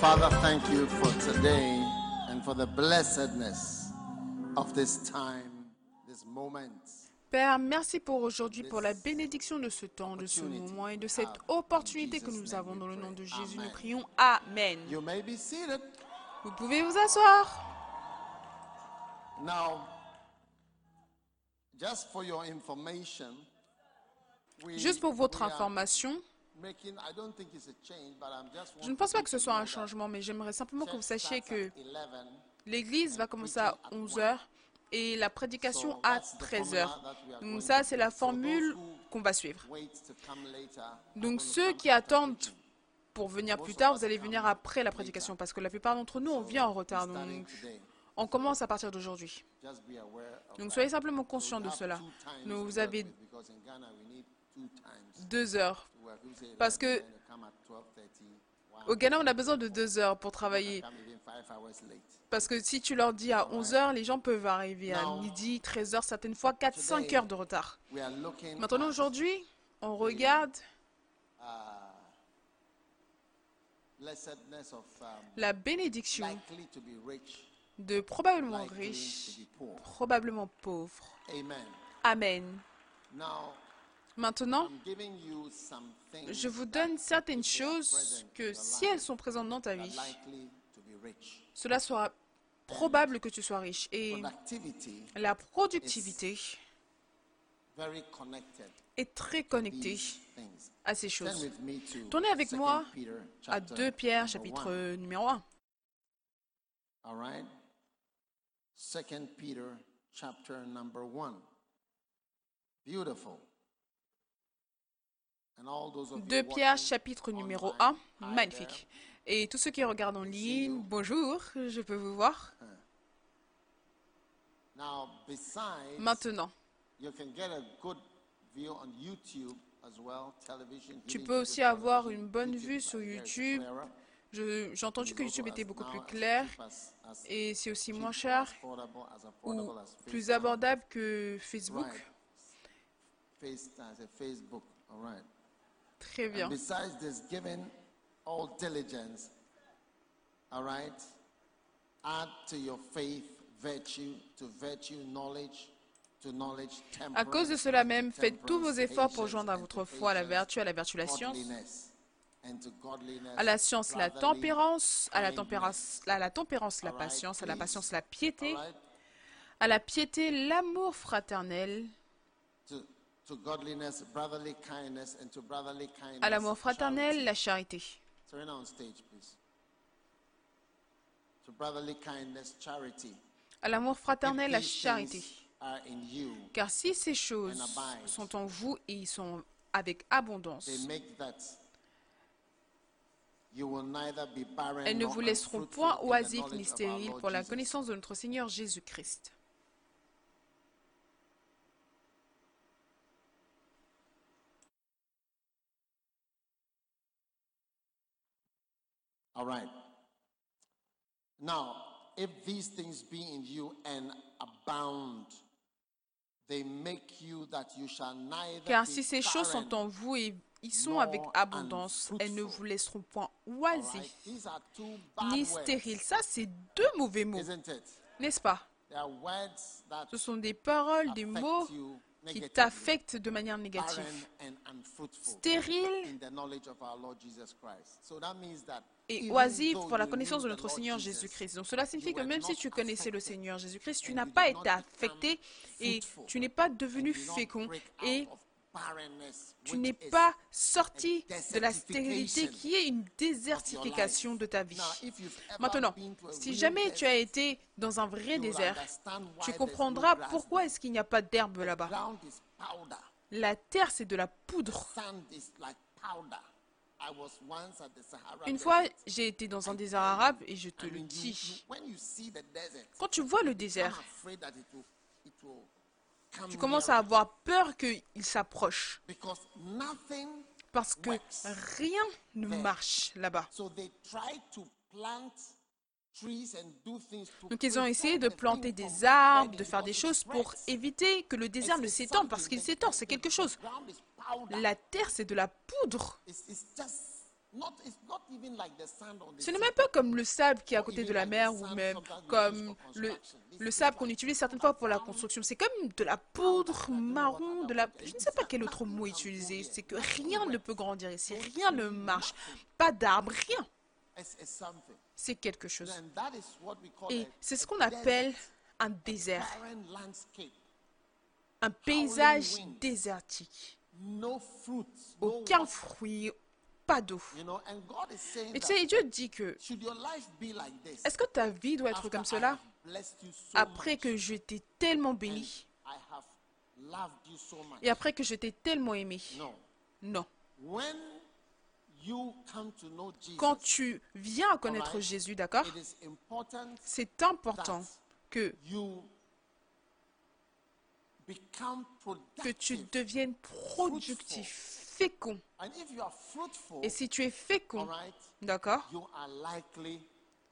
Father, thank you for today and for the blessedness of this time, this moment. Père, merci pour aujourd'hui, pour la bénédiction de ce temps, de ce moment et de cette opportunité que nous avons dans le nom de Jésus. Nous prions Amen. You may be seated. Vous pouvez vous asseoir. Now, just for your information, we, Juste pour votre information, je ne pense pas que ce soit un changement, mais j'aimerais simplement que vous sachiez que l'église va commencer à 11h et la prédication à 13h. Donc ça, c'est la formule qu'on va suivre. Donc ceux qui attendent pour venir plus tard, vous allez venir après la prédication parce que la plupart d'entre nous, on vient en retard. Donc on commence à partir d'aujourd'hui. Donc soyez simplement conscients de cela. Donc vous avez deux heures. Parce que au Ghana, on a besoin de deux heures pour travailler. Parce que si tu leur dis à 11 heures, les gens peuvent arriver à midi, 13 heures, certaines fois 4-5 heures de retard. Maintenant, aujourd'hui, on regarde la bénédiction de probablement riche, probablement pauvre. Amen. Maintenant, je vous donne certaines choses que si elles sont présentes dans ta vie, cela sera probable que tu sois riche. Et la productivité est très connectée à ces choses. Tournez avec moi à 2 Pierre chapitre numéro 1. All right? Second Peter chapter number 1. Beautiful. And all those of 2 you Pierre chapitre numéro online, 1. hi Magnifique. Et tous ceux qui regardent en ligne, bonjour, je peux vous voir. Maintenant, you can get a good view on YouTube as well, television. tu peux aussi avoir une bonne vue is sur YouTube. J'ai entendu que YouTube était beaucoup plus clair et c'est aussi moins cher ou plus abordable que Facebook. Très bien. And besides this, giving all diligence, all right, add to your faith virtue, to virtue knowledge, to knowledge À cause de cela même, faites tous vos efforts pour joindre à votre foi la vertu, à la vertu la science, à la science la tempérance, à la tempérance, à la tempérance patience, à la patience la piété, à la piété l'amour fraternel, To, to godliness, brotherly kindness, and to brotherly kindness. à l'amour fraternel charity. la charité. À l'amour fraternel la charité. Car si ces choses sont en vous et ils sont avec abondance, elles ne vous laisseront point oisives ni stériles pour la connaissance de notre Seigneur Jésus-Christ. All right. Now, if these things be in you and abound, they make you that you shall neither Car si ces choses sont en vous et ils sont avec abondance, elles ne vous laisseront point oisifs ni stériles. Ça, c'est deux mauvais mots, n'est-ce pas? Ce sont des paroles, des mots qui t'affectent de manière négative. barren et though pour la connaissance de notre Seigneur Jésus-Christ. Donc cela signifie que même si tu connaissais le Seigneur Jésus-Christ, tu n'as pas été affecté et tu n'es pas devenu fécond et tu n'es pas sorti de la stérilité qui est une désertification de ta vie. Maintenant, si jamais tu as été dans un vrai désert, tu comprendras pourquoi est-ce qu'il n'y a pas d'herbe là-bas. La terre, c'est de la poudre. Une fois, j'ai été dans un désert arabe et je te le dis. Quand tu vois le désert, tu commences à avoir peur qu'il s'approche. Parce que rien ne marche là-bas. Donc ils ont essayé de planter des arbres, de faire des choses pour éviter que le désert ne s'étende, parce qu'il s'étend, c'est quelque chose. La terre, c'est de la poudre. Ce n'est même pas comme le sable qui est à côté de la mer ou même comme le, le sable qu'on utilise certaines fois pour la construction. C'est comme de la poudre marron, de la... Je ne sais pas quel autre mot utiliser. C'est que rien ne peut grandir ici, rien ne marche. Pas d'arbre, rien. C'est quelque chose. Et c'est ce qu'on appelle un désert. Un paysage désertique. Aucun fruit, pas d'eau. Et tu sais, Dieu dit que est-ce que ta vie doit être comme cela? Après que je t'ai tellement béni. Et après que je t'ai tellement aimé. Non. Quand tu viens à connaître Jésus, d'accord? C'est important que que tu deviennes productif, fécond. Et si tu es fécond, d'accord,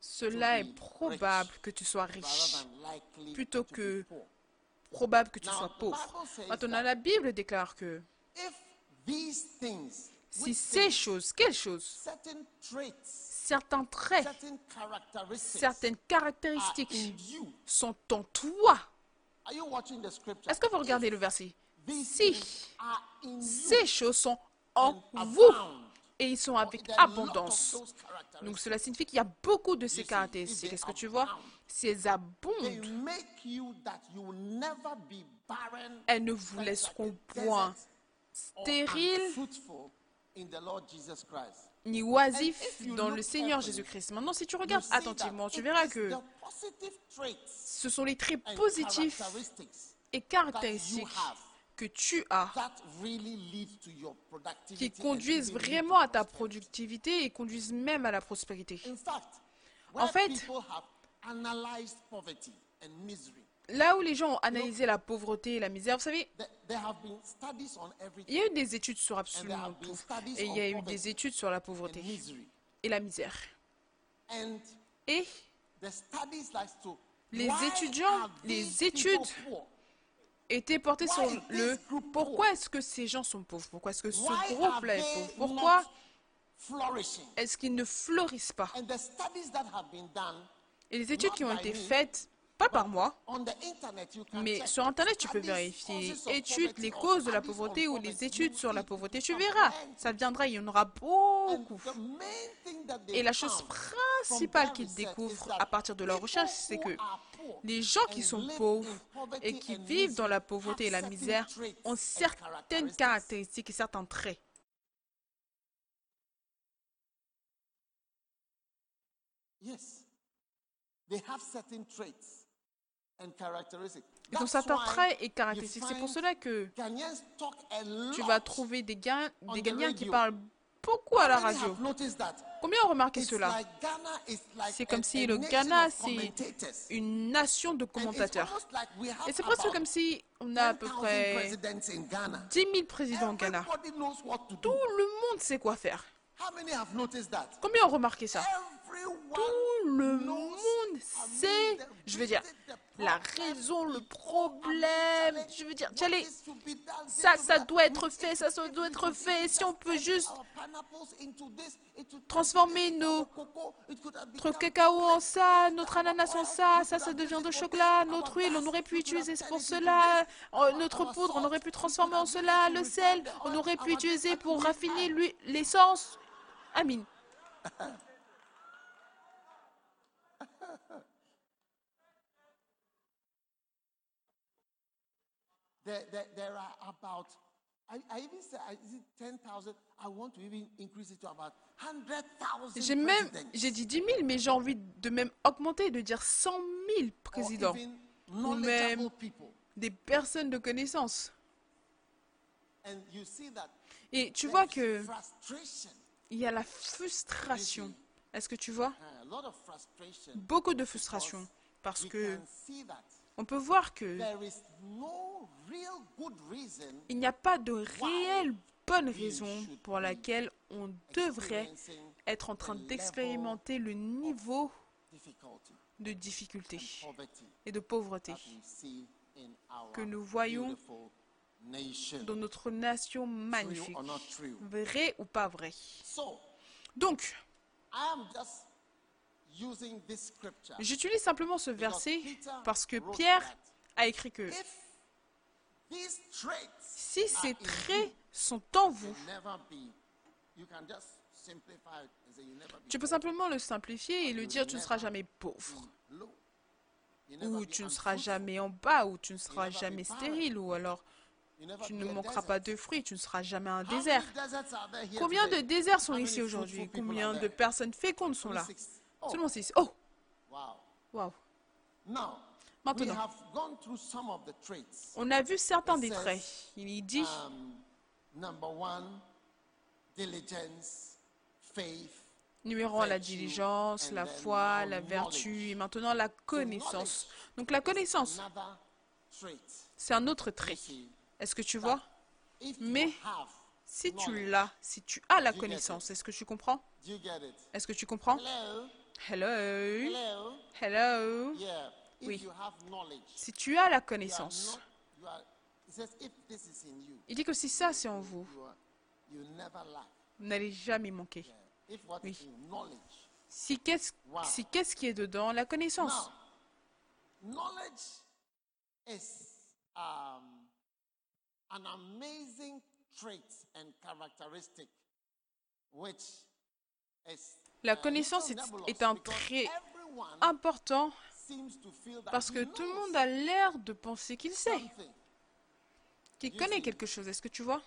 cela est probable que tu sois riche plutôt que probable que tu sois pauvre. Maintenant, la Bible déclare que si ces choses, quelles choses? Certains traits, certaines caractéristiques sont en toi. Est-ce que vous regardez le verset? Si. ces choses sont en vous. Et ils sont avec abondance. Donc cela signifie qu'il y a beaucoup de ces caractéristiques. Est-ce que tu vois? Ces abondent. Elles ne vous laisseront point stériles ni oisifs dans le Seigneur Jésus-Christ. Maintenant, si tu regardes attentivement, tu verras que ce sont les traits positifs et caractéristiques que tu as qui conduisent vraiment à ta productivité et conduisent même à la prospérité. En fait, là où les gens ont analysé la pauvreté et la misère, vous savez, il y a eu des études sur absolument tout. Et il y a eu des études sur la pauvreté et la misère. Et les étudiants, les études étaient portées sur le pourquoi est-ce que ces gens sont pauvres, pourquoi est-ce que ce groupe-là est pauvre, pourquoi est-ce qu'ils ne fleurissent pas? Et les études qui ont été faites pas par moi, mais sur Internet, tu peux vérifier études, les causes de la pauvreté ou les études sur la pauvreté. Tu verras, ça viendra, il y en aura beaucoup. Et la chose principale qu'ils découvrent à partir de leur recherche, c'est que les gens qui sont pauvres et qui vivent dans la pauvreté et la misère ont certaines caractéristiques et certains traits. Yes. They have certain traits. Ils ont certains traits et caractéristiques. C'est pour cela que tu vas trouver des, gagnants qui parlent beaucoup à la radio. Combien ont remarqué cela? C'est comme si le Ghana, c'est une nation de commentateurs. Et c'est presque comme si on a à peu près 10 000 présidents au Ghana. Tout le monde sait quoi faire. Combien ont remarqué ça? Tout le monde sait, je veux dire, la raison, le problème. Je veux dire, ça, ça doit être fait, ça, ça doit être fait. Si on peut juste transformer nos, notre cacao en ça, notre ananas en ça, ça, ça devient de chocolat, notre huile, on aurait pu utiliser pour cela, euh, notre poudre, on aurait pu transformer en cela, le sel, on aurait pu utiliser pour raffiner l'essence. Amin. There, there, there are about, I, I even said, is it 10,000? I want to even increase it to about 100,000 J'ai même, j'ai dit 10 000, mais j'ai envie de même augmenter, de dire 100 000 présidents. Ou même des personnes de connaissance. Et tu vois que il y a la frustration. Est-ce que tu vois? Beaucoup de frustration. Parce que on peut voir que il n'y a pas de réelle bonne raison pour laquelle on devrait être en train d'expérimenter le niveau de difficulté et de pauvreté que nous voyons dans notre nation magnifique. Vrai ou pas vrai? Donc, j'utilise simplement ce verset parce que Pierre a écrit que si ces traits sont en vous, tu peux simplement le simplifier et le dire tu ne seras jamais pauvre. Ou tu ne seras jamais en bas, ou tu ne seras jamais stérile, ou alors tu ne manqueras pas de fruits, tu ne seras jamais un désert. Combien de déserts sont ici aujourd'hui? Combien de personnes fécondes sont là? Seulement six. Oh. Wow. Maintenant, on a vu certains des traits. Il dit Numéro 1, la diligence, la foi, la vertu et maintenant la connaissance. Donc la connaissance, c'est un autre trait. Est-ce que tu vois? Mais si tu l'as, si tu as la connaissance, est-ce que tu comprends? Est-ce que tu comprends? Hello. Hello. Oui. Si tu as la connaissance, il dit que si ça c'est en vous, vous n'allez jamais manquer. Oui. Si qu'est-ce si qu'est-ce qui est dedans? La connaissance. Knowledge is um, an amazing trait and characteristic which is la connaissance est, est, un trait important parce que tout le monde a l'air de penser qu'il sait, qu'il connaît quelque chose. Est-ce que tu vois?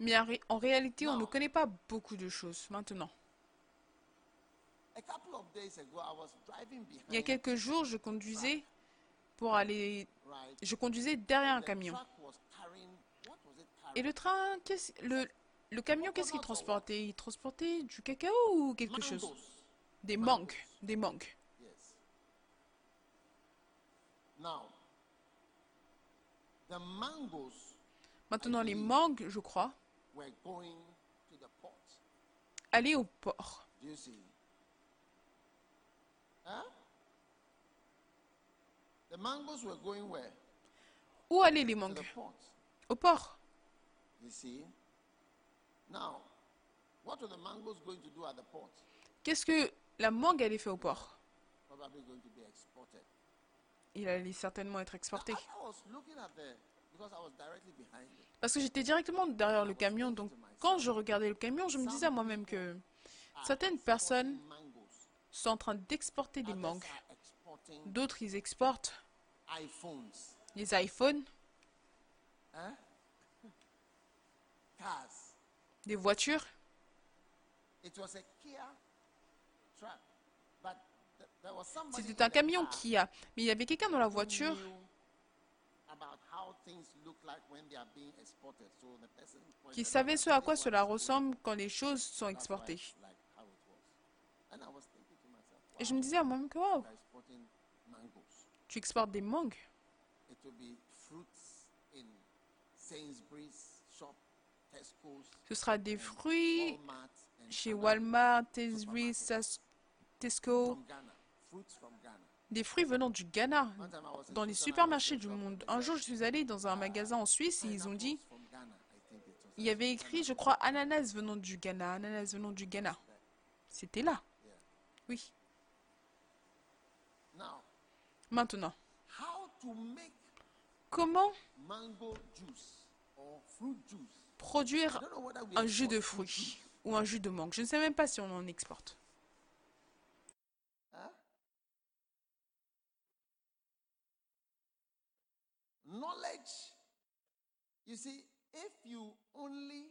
Mais en réalité, on ne connaît pas beaucoup de choses maintenant. Il y a quelques jours, je conduisais pour aller... Je conduisais derrière un camion. Et le train, le, le camion, qu'est-ce qu'il transportait? Il transportait du cacao ou quelque chose? Des mangues. Des mangues. Maintenant, les mangues, je crois, allaient au port. Où allaient les mangues? Au port. Qu'est-ce que la mangue allait faire au port? Il allait certainement être exporté. Parce que j'étais directement derrière le camion, donc quand je regardais le camion, je me disais à moi-même que certaines personnes sont en train d'exporter des mangues. D'autres, ils exportent les iPhones, des voitures. C'était un camion Kia, mais il y avait quelqu'un dans la voiture qui savait ce à quoi cela ressemble quand les choses sont exportées. Et je me disais à moi-même que, wow, tu exportes des mangues. Ce sera des fruits chez Walmart, Tesco. Des fruits venant du Ghana, dans les supermarchés du monde. Un jour, je suis allé dans un magasin en Suisse et ils ont dit, il y avait écrit, je crois, ananas venant du Ghana, ananas venant du Ghana. C'était là. Oui. Maintenant, comment produire un jus de fruits ou un jus de mangue. Je ne sais même pas si on en exporte. Knowledge, you see, if you only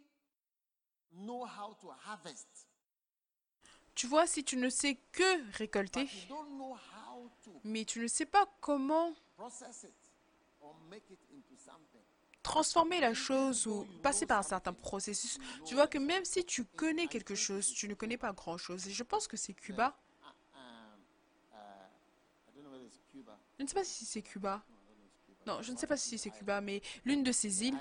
know how to harvest, tu vois, si tu ne sais que récolter, mais tu ne sais pas comment transformer la chose ou passer par un certain processus, tu vois que même si tu connais quelque chose, tu ne connais pas grand-chose. Et je pense que c'est Cuba. Je ne sais pas si c'est Cuba. Non, je ne sais pas si c'est Cuba, mais l'une de ces îles,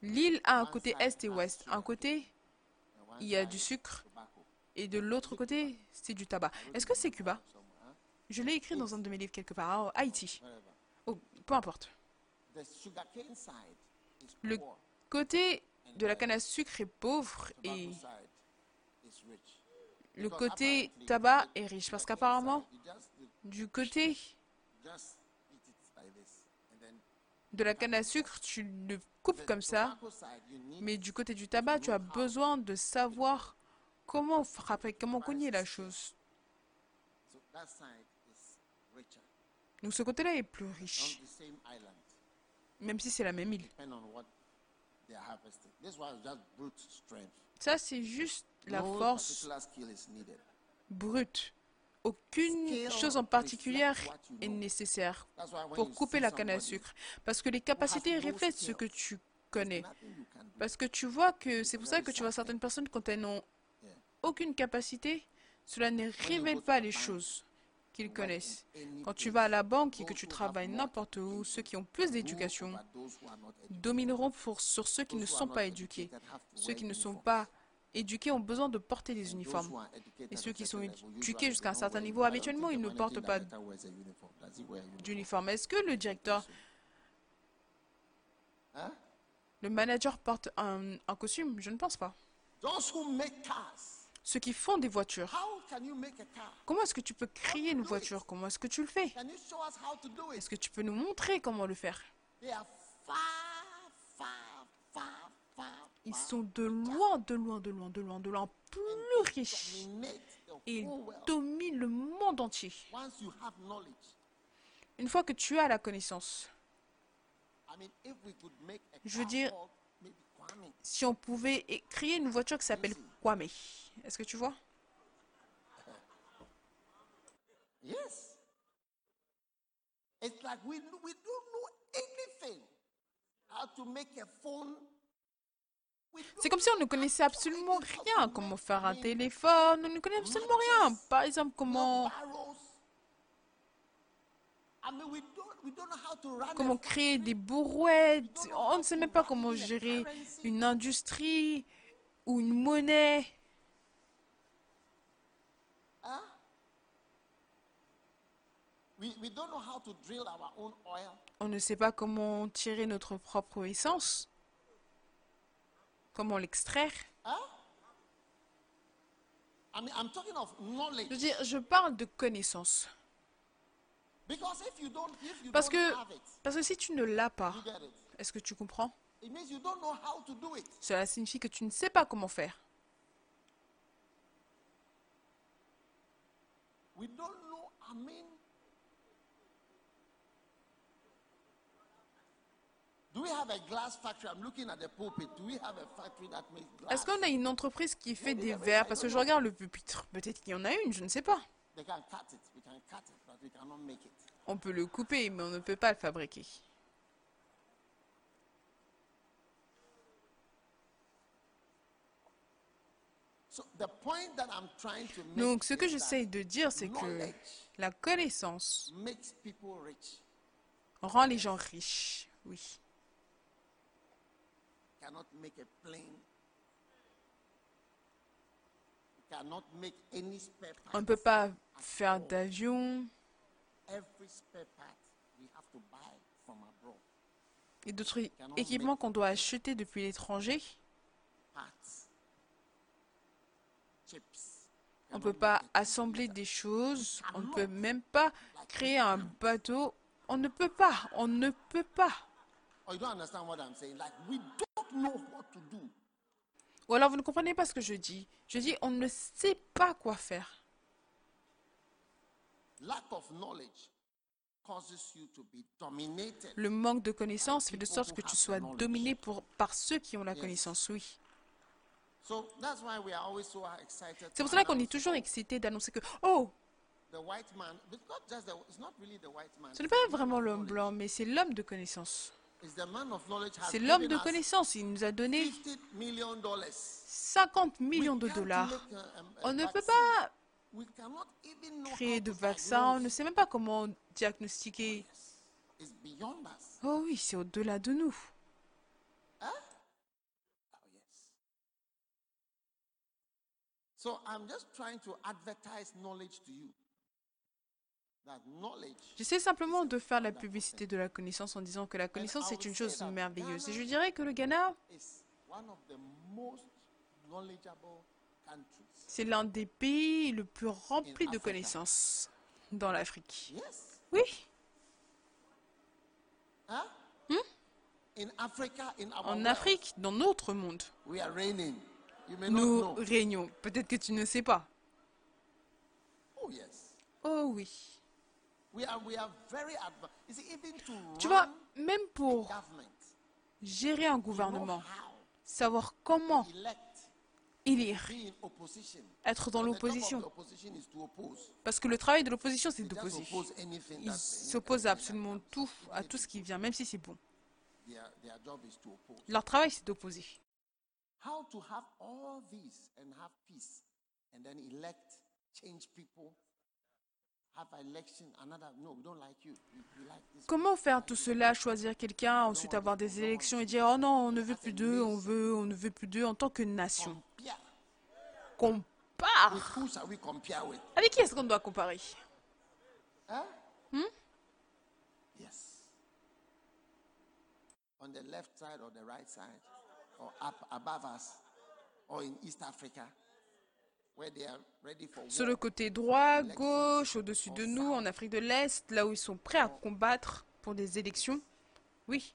l'île a un côté est et ouest. Un côté, il y a du sucre, et de l'autre côté, c'est du tabac. Est-ce que c'est Cuba? Je l'ai écrit dans un de mes livres quelque part. Ah, Haïti. Oh, peu importe. Le côté de la canne à sucre est pauvre et le côté tabac est riche parce qu'apparemment, du côté de la canne à sucre, tu le coupes comme ça, mais du côté du tabac, tu as besoin de savoir comment frapper, comment cogner la chose. Donc ce côté-là est plus riche, même si c'est la même île. Ça, c'est juste la force brute. Aucune chose en particulier est nécessaire pour couper la canne à sucre. Parce que les capacités reflètent ce que tu connais. Parce que tu vois que c'est pour ça que tu vois certaines personnes quand elles n'ont aucune capacité, cela ne révèle pas les choses qu'ils connaissent. Quand tu vas à la banque et que tu travailles n'importe où, ceux qui ont plus d'éducation domineront sur ceux qui ne sont pas éduqués. Ceux qui ne sont pas éduqués ont besoin de porter des uniformes. Et ceux qui sont éduqués jusqu'à un certain niveau, habituellement, ils ne portent pas d'uniforme. Est-ce que le directeur, le manager porte un, un costume? Je ne pense pas. Ceux qui font des voitures. Comment est-ce que tu peux créer une voiture? Comment est-ce que tu le fais? Est-ce que tu peux nous montrer comment le faire? Ils sont de loin, de loin, de loin, de loin, de loin plus riches. Et ils dominent le monde entier. Une fois que tu as la connaissance, je veux dire, si on pouvait créer une voiture qui s'appelle Kwame, est-ce que tu vois? Yes. It's like we, we don't know anything. How to make a phone c'est comme si on ne connaissait absolument rien. Comment faire un téléphone, on ne connaît absolument rien. Par exemple, comment... Comment créer des bourrouettes. On ne sait même pas comment gérer une industrie ou une monnaie. On ne sait pas comment tirer notre propre essence. Comment l'extraire Je je parle de connaissance. Parce que, parce que si tu ne l'as pas, est-ce que tu comprends? Cela signifie que tu ne sais pas comment faire. Est-ce qu'on a une entreprise qui fait des verres? Parce que je regarde le pupitre. Peut-être qu'il y en a une, je ne sais pas. On peut le couper, mais on ne peut pas le fabriquer. Donc, ce que j'essaie de dire, c'est que la connaissance rend les gens riches, oui. On ne peut pas faire d'avion. Et d'autres équipements qu'on doit acheter depuis l'étranger. On ne peut pas assembler des choses. On ne peut même pas créer un bateau. On ne peut pas. On ne peut pas. Ou alors vous ne comprenez pas ce que je dis. Je dis on ne sait pas quoi faire. Le manque de connaissance fait de sorte que tu sois dominé pour, par ceux qui ont la connaissance, oui. C'est pour cela qu'on est toujours excité d'annoncer que, oh, ce n'est pas vraiment l'homme blanc, mais c'est l'homme de connaissance. C'est l'homme de connaissance. Il nous a donné 50 millions de dollars. On ne peut pas créer de vaccins. On ne sait même pas comment diagnostiquer. Oh oui, c'est au-delà de nous. So I'm just trying to advertise knowledge to you. J'essaie simplement de faire la publicité de la connaissance en disant que la connaissance est une chose merveilleuse. Et je dirais que le Ghana, c'est l'un des pays le plus remplis de connaissances dans l'Afrique. Oui. Hmm? En Afrique, dans notre monde, nous régnons. Peut-être que tu ne sais pas. Oh oui. Tu vois, même pour gérer un gouvernement, savoir comment élire, être dans l'opposition. Parce que le travail de l'opposition, c'est d'opposer. Ils s'opposent à absolument tout, à tout ce qui vient, même si c'est bon. Leur travail, c'est d'opposer. Comment faire tout cela, choisir quelqu'un, ensuite avoir des élections et dire oh non, on ne veut plus d'eux, on veut, on ne veut plus d'eux en tant que nation. Compare. Avec qui est-ce qu'on doit comparer? Hein? Hmm? Yes. On the left side or the right side, or up above us, or in East Africa. Sur le côté droit, gauche, au-dessus de nous, en Afrique de l'Est, là où ils sont prêts à combattre pour des élections. Oui.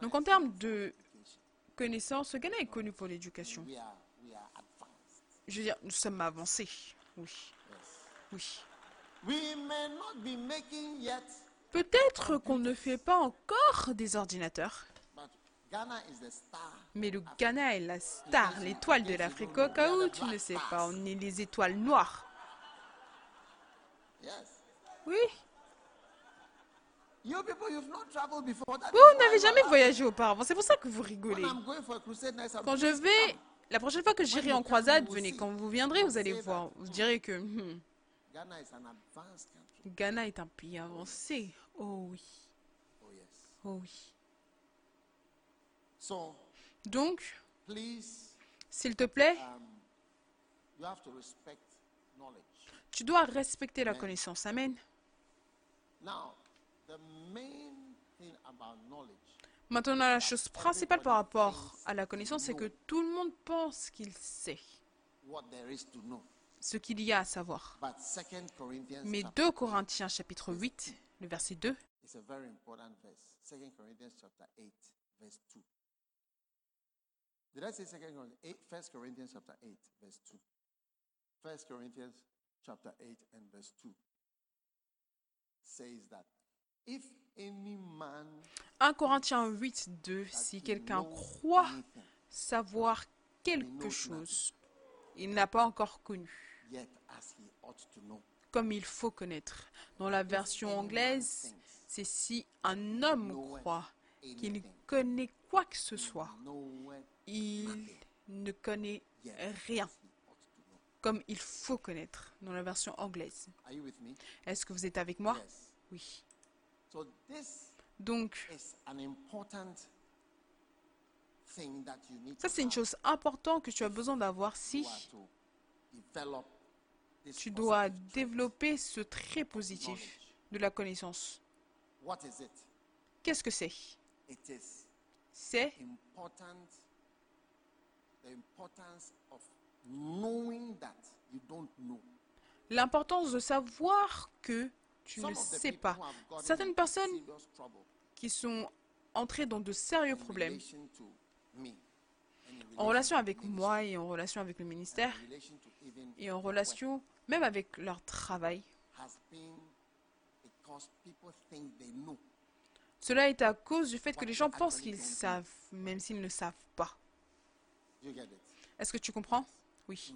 Donc en termes de connaissances, le Ghana est connu pour l'éducation. Je veux dire, nous sommes avancés. Oui. Oui. Peut-être qu'on ne fait pas encore des ordinateurs. Mais le Ghana est la star, l'étoile de l'Afrique. Au cas où tu ne sais pas, on est les étoiles noires. Oui. Vous n'avez jamais voyagé auparavant, c'est pour ça que vous rigolez. Quand je vais, la prochaine fois que j'irai en croisade, venez, quand vous viendrez, vous allez voir, vous direz que hmm, Ghana est un pays avancé. Oh oui. Oh oui. Donc, s'il te plaît, um, tu dois respecter la connaissance. Amen. Maintenant, la chose principale par rapport à la connaissance, c'est que tout le monde pense qu'il sait ce qu'il y a à savoir. Mais 2 Corinthiens chapitre 8, le verset 2, Did I say second Corinthians? 8, 1 Corinthians chapter 8, verse 2. 1 Corinthians chapter 8 and verse 2 says that if any man 1 Corinthiens 8, 2, si quelqu'un croit savoir quelque chose, il n'a pas encore connu, comme il faut connaître. Dans la version anglaise, c'est si un homme croit qu'il connaît quoi que ce soit, il ne connaît rien comme il faut connaître dans la version anglaise. Est-ce que vous êtes avec moi? Oui. Donc, ça c'est une chose importante que tu as besoin d'avoir si tu dois développer ce trait positif de la connaissance. Qu'est-ce que c'est? C'est L'importance de savoir que tu ne sais pas. Certaines personnes qui sont entrées dans de sérieux problèmes en relation avec moi et en relation avec le ministère et en relation même avec leur travail. Cela est à cause du fait que les gens pensent qu'ils savent, même s'ils ne savent pas. Est-ce que tu comprends? Oui.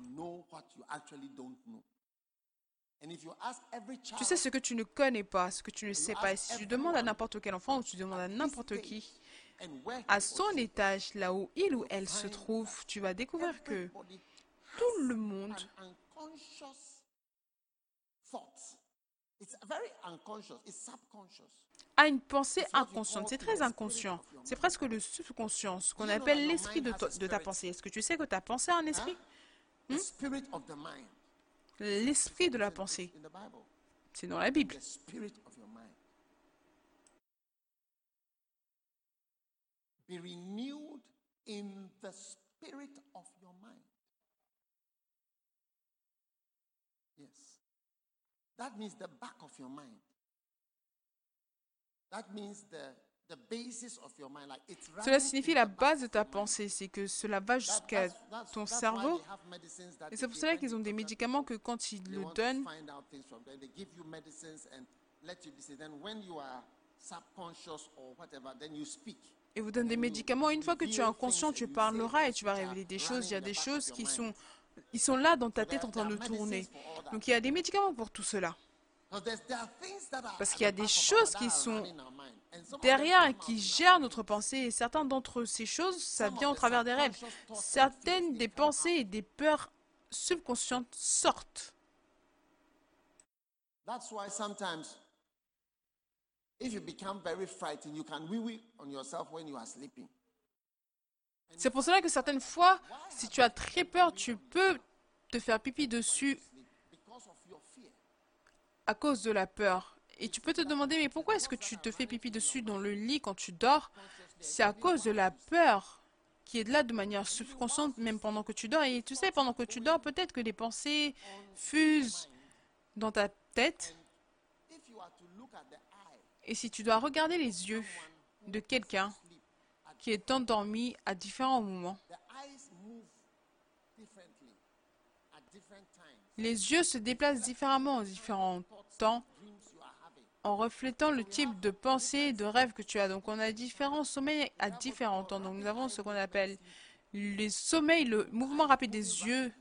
Tu sais ce que tu ne connais pas, ce que tu ne sais pas. Et si tu demandes à n'importe quel enfant ou tu demandes à n'importe qui, à son étage, là où il ou elle se trouve, tu vas découvrir que tout le monde a une pensée inconsciente. C'est très inconscient. C'est presque le subconscient, ce qu'on appelle l'esprit de, ta pensée? Est-ce que tu sais que ta pensée a un esprit? Hmm? l'esprit de la pensée. C'est dans la Bible. Be renewed in the spirit of your mind. Yes. That means the back of your mind. That means the cela signifie la base de ta pensée, c'est que cela va jusqu'à ton cerveau. Et c'est pour cela qu'ils ont des médicaments que quand ils le donnent, et vous donnent des médicaments. Une fois que tu es inconscient, tu parleras et tu vas révéler des choses. Il y a des choses qui sont, ils sont là dans ta tête en train de tourner. Donc il y a des médicaments pour tout cela. Parce qu'il y a des choses qui sont derrière et qui gèrent notre pensée. Et certaines d'entre ces choses, ça vient au travers des rêves. Certaines des pensées et des peurs subconscientes sortent. C'est pour cela que certaines fois, si tu as très peur, tu peux te faire pipi dessus à cause de la peur. Et tu peux te demander, mais pourquoi est-ce que tu te fais pipi dessus dans le lit quand tu dors? C'est à cause de la peur qui est là de manière subconsciente même pendant que tu dors. Et tu sais, pendant que tu dors, peut-être que des pensées fusent dans ta tête. Et si tu dois regarder les yeux de quelqu'un qui est endormi à différents moments, les yeux se déplacent différemment en différents temps en reflétant le type de pensée et de rêve que tu as. Donc on a différents sommeils à différents temps. Donc nous avons ce qu'on appelle les sommeils, le mouvement rapide des yeux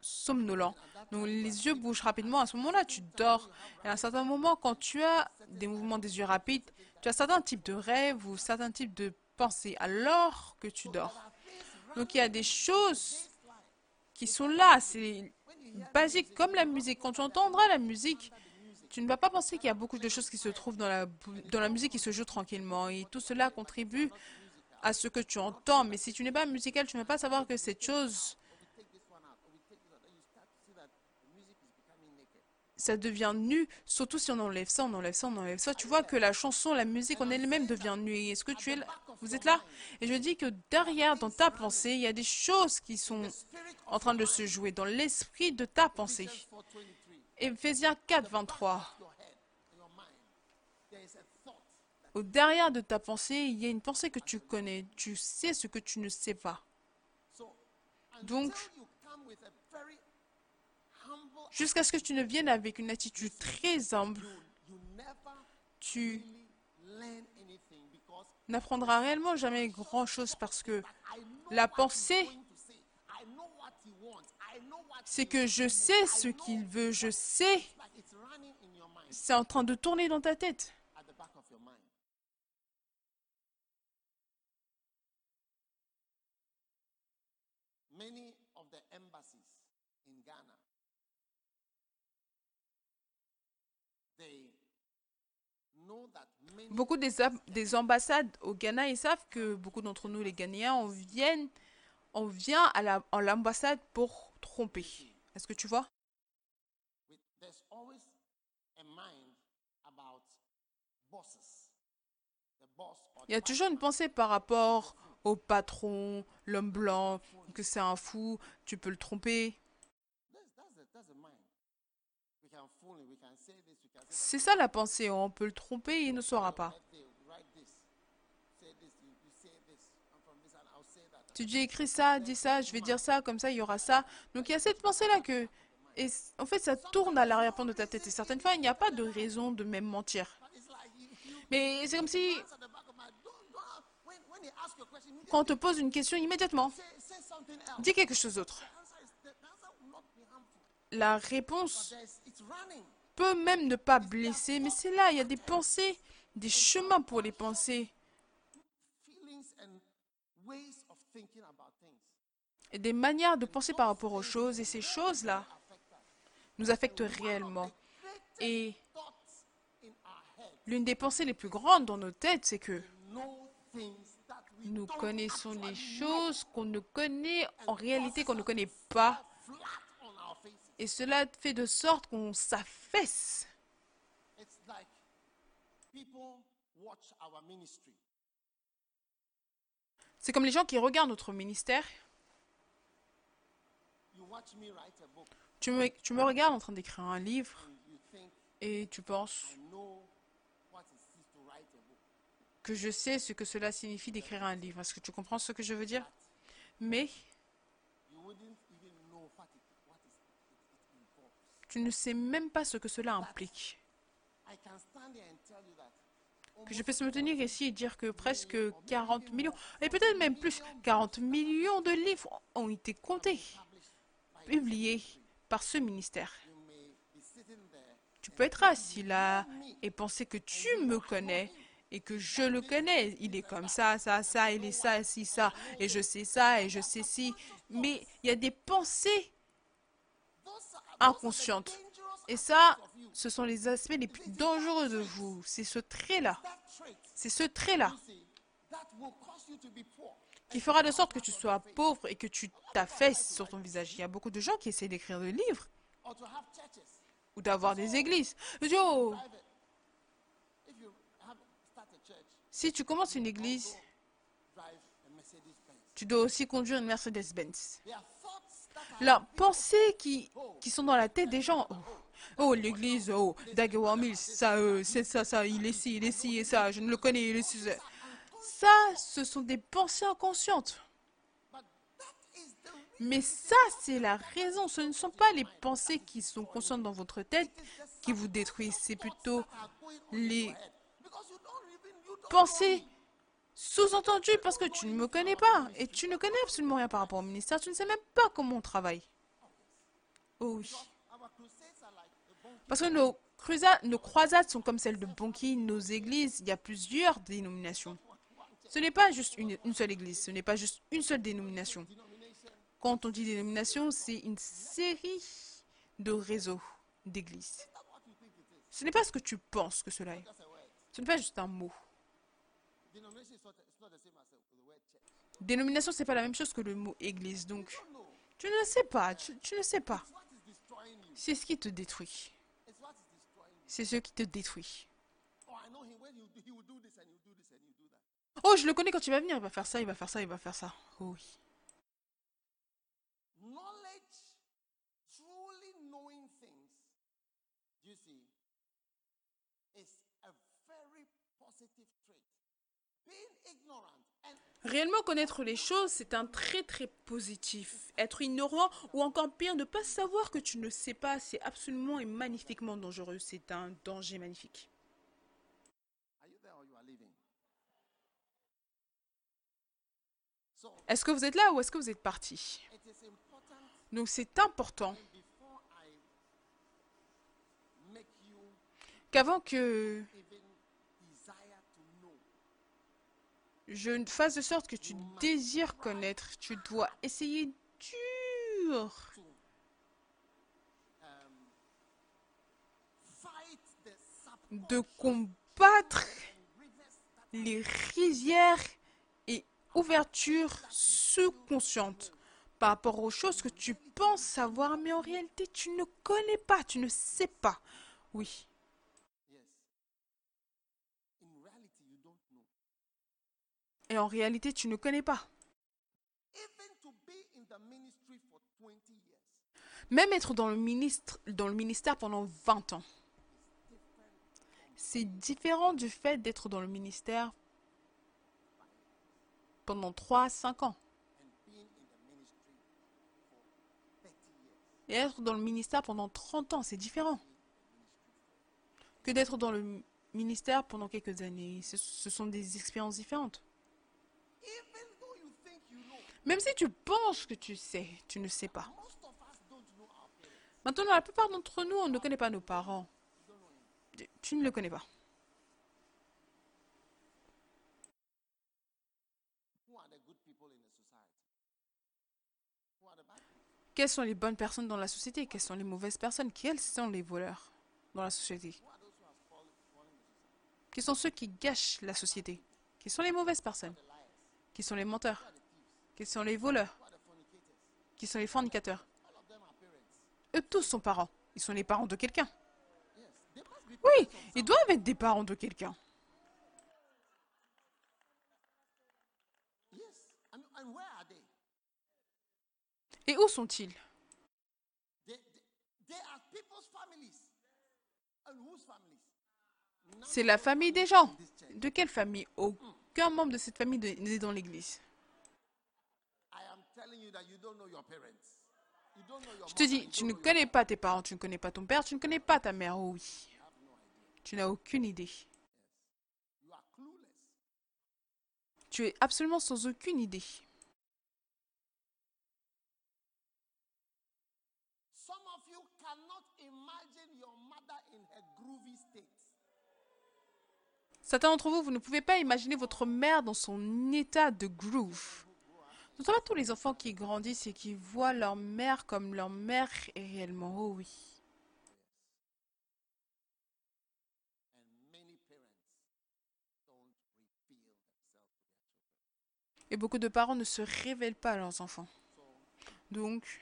somnolents. Donc les yeux bougent rapidement. À ce moment-là, tu dors. Et à un certain moment, quand tu as des mouvements des yeux rapides, tu as certains types de rêves ou certains types de pensées alors que tu dors. Donc il y a des choses qui sont là. C'est basique comme la musique. Quand tu entendras la musique, tu ne vas pas penser qu'il y a beaucoup de choses qui se trouvent dans la, dans la musique qui se jouent tranquillement. Et tout cela contribue à ce que tu entends. Mais si tu n'es pas musical, tu ne vas pas savoir que cette chose, ça devient nu, surtout si on enlève ça, on enlève ça, on enlève ça. Tu vois que la chanson, la musique en elle-même devient nue. Est-ce que tu es là? Vous êtes là? Et je dis que derrière, dans ta pensée, il y a des choses qui sont en train de se jouer dans l'esprit de ta pensée. Éphésiens 4, 23. Au derrière de ta pensée, il y a une pensée que tu connais. Tu sais ce que tu ne sais pas. Donc, jusqu'à ce que tu ne viennes avec une attitude très humble, tu n'apprendras réellement jamais grand-chose parce que la pensée c'est que je sais ce qu'il veut, je sais. C'est en train de tourner dans ta tête. Beaucoup des, des, ambassades au Ghana, ils savent que beaucoup d'entre nous, les Ghanéens, on, on vient à l'ambassade pour tromper. Est-ce que tu vois? Il y a toujours une pensée par rapport au patron, l'homme blanc, que c'est un fou, tu peux le tromper. C'est ça la pensée, on peut le tromper et il ne saura pas. Tu dis écris ça, dis ça, je vais dire ça, comme ça il y aura ça. Donc il y a cette pensée-là que... En fait, ça tourne à l'arrière-plan de ta tête. Et certaines fois, il n'y a pas de raison de même mentir. Mais c'est comme si... Quand on te pose une question immédiatement, dis quelque chose d'autre. La réponse peut même ne pas blesser, mais c'est là, il y a des pensées, des chemins pour les pensées des manières de penser par rapport aux choses. Et ces choses-là nous affectent réellement. Et l'une des pensées les plus grandes dans nos têtes, c'est que nous connaissons les choses qu'on ne connaît en réalité, qu'on ne connaît pas. Et cela fait de sorte qu'on s'affaisse. C'est comme les gens qui regardent notre ministère. Tu me, tu me regardes en train d'écrire un livre et tu penses que je sais ce que cela signifie d'écrire un livre. Est-ce que tu comprends ce que je veux dire? Mais tu ne sais même pas ce que cela implique. Que je puisse me tenir ici et dire que presque 40 millions, et peut-être même plus, 40 millions de livres ont été comptés, publiés par ce ministère. Tu peux être assis là et penser que tu me connais et que je le connais. Il est comme ça, ça, ça, il est ça, si, ça, et je sais ça, et je sais si. Mais il y a des pensées inconscientes. Et ça, ce sont les aspects les plus dangereux de vous. C'est ce trait-là. C'est ce trait-là qui fera de sorte que tu sois pauvre et que tu t'affaisses sur ton visage. Il y a beaucoup de gens qui essaient d'écrire des livres ou d'avoir des églises. Oh, si tu commences une église, tu dois aussi conduire une Mercedes-Benz. La pensée qui, sont dans la tête des gens, oh, oh l'église, oh, Dagewar Mills, ça, euh, c'est ça, ça, il est ci, il est ci et ça, je ne le connais, il est ci. Ça, ce sont des pensées inconscientes. Mais ça, c'est la raison. Ce ne sont pas les pensées qui sont conscientes dans votre tête qui vous détruisent. C'est plutôt les pensée sous-entendu parce que tu ne me connais pas et tu ne connais absolument rien par rapport au ministère, tu ne sais même pas comment on travaille. Oh oui. Parce que nos, croisades sont comme celles de Bonki, nos églises, il y a plusieurs dénominations. Ce n'est pas juste une seule église, ce n'est pas juste une seule dénomination. Quand on dit dénomination, c'est une série de réseaux d'églises. Ce n'est pas ce que tu penses que cela est. Ce n'est pas juste un mot. Dénomination, c'est pas la même chose que le mot église. Donc, tu ne sais pas, tu, ne sais pas. C'est ce qui te détruit. C'est ce qui te détruit. Oh, je le connais quand il va venir, il va faire ça, il va faire ça, il va faire ça. Oh oui. Réellement connaître les choses, c'est un très très positif. Être ignorant ou encore pire, ne pas savoir que tu ne sais pas, c'est absolument et magnifiquement dangereux. C'est un danger magnifique. Est-ce que vous êtes là ou est-ce que vous êtes parti? Donc c'est important qu'avant que je fasse de sorte que tu désires connaître. Tu dois essayer dur de combattre les rizières et ouvertures sous-conscientes par rapport aux choses que tu penses savoir, mais en réalité tu ne connais pas, tu ne sais pas. Oui. Et en réalité, tu ne connais pas. Même être dans le, ministre, dans le ministère pendant 20 ans, c'est différent du fait d'être dans le ministère pendant 3 à 5 ans. Et être dans le ministère pendant 30 ans, c'est différent. Que d'être dans le ministère pendant quelques années. ce sont des expériences différentes. Même si tu penses que tu sais, tu ne sais pas. Maintenant, la plupart d'entre nous, on ne connaît pas nos parents. Tu ne le connais pas. Quelles sont les bonnes personnes dans la société Quelles sont les mauvaises personnes? Quels sont les voleurs dans la société? Qui sont ceux qui gâchent la société? Qui sont les mauvaises personnes? Qui sont les menteurs? Qui sont les voleurs Qui sont les fornicateurs Eux tous sont parents. Ils sont les parents de quelqu'un. Oui, ils doivent être des parents de quelqu'un. Et où sont-ils? C'est la famille des gens. De quelle famille? Aucun membre de cette famille n'est dans l'église. Je te dis, tu ne connais pas tes parents, tu ne connais pas ton père, tu ne connais pas ta mère, oh oui. Tu n'as aucune idée. Tu es absolument sans aucune idée. Certains d'entre vous, vous ne pouvez pas imaginer votre mère dans son état de groove. Nous sommes tous les enfants qui grandissent et qui voient leur mère comme leur mère est réellement. Oh oui. Et beaucoup de parents ne se révèlent pas à leurs enfants. Donc,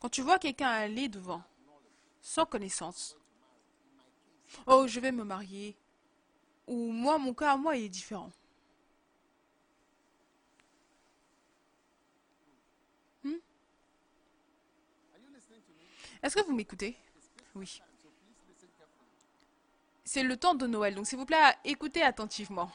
quand tu vois quelqu'un aller devant, sans connaissance, oh, je vais me marier, ou moi, mon cas à moi est différent. Hmm? Est-ce que vous m'écoutez? Oui. C'est le temps de Noël, donc s'il vous plaît, écoutez attentivement.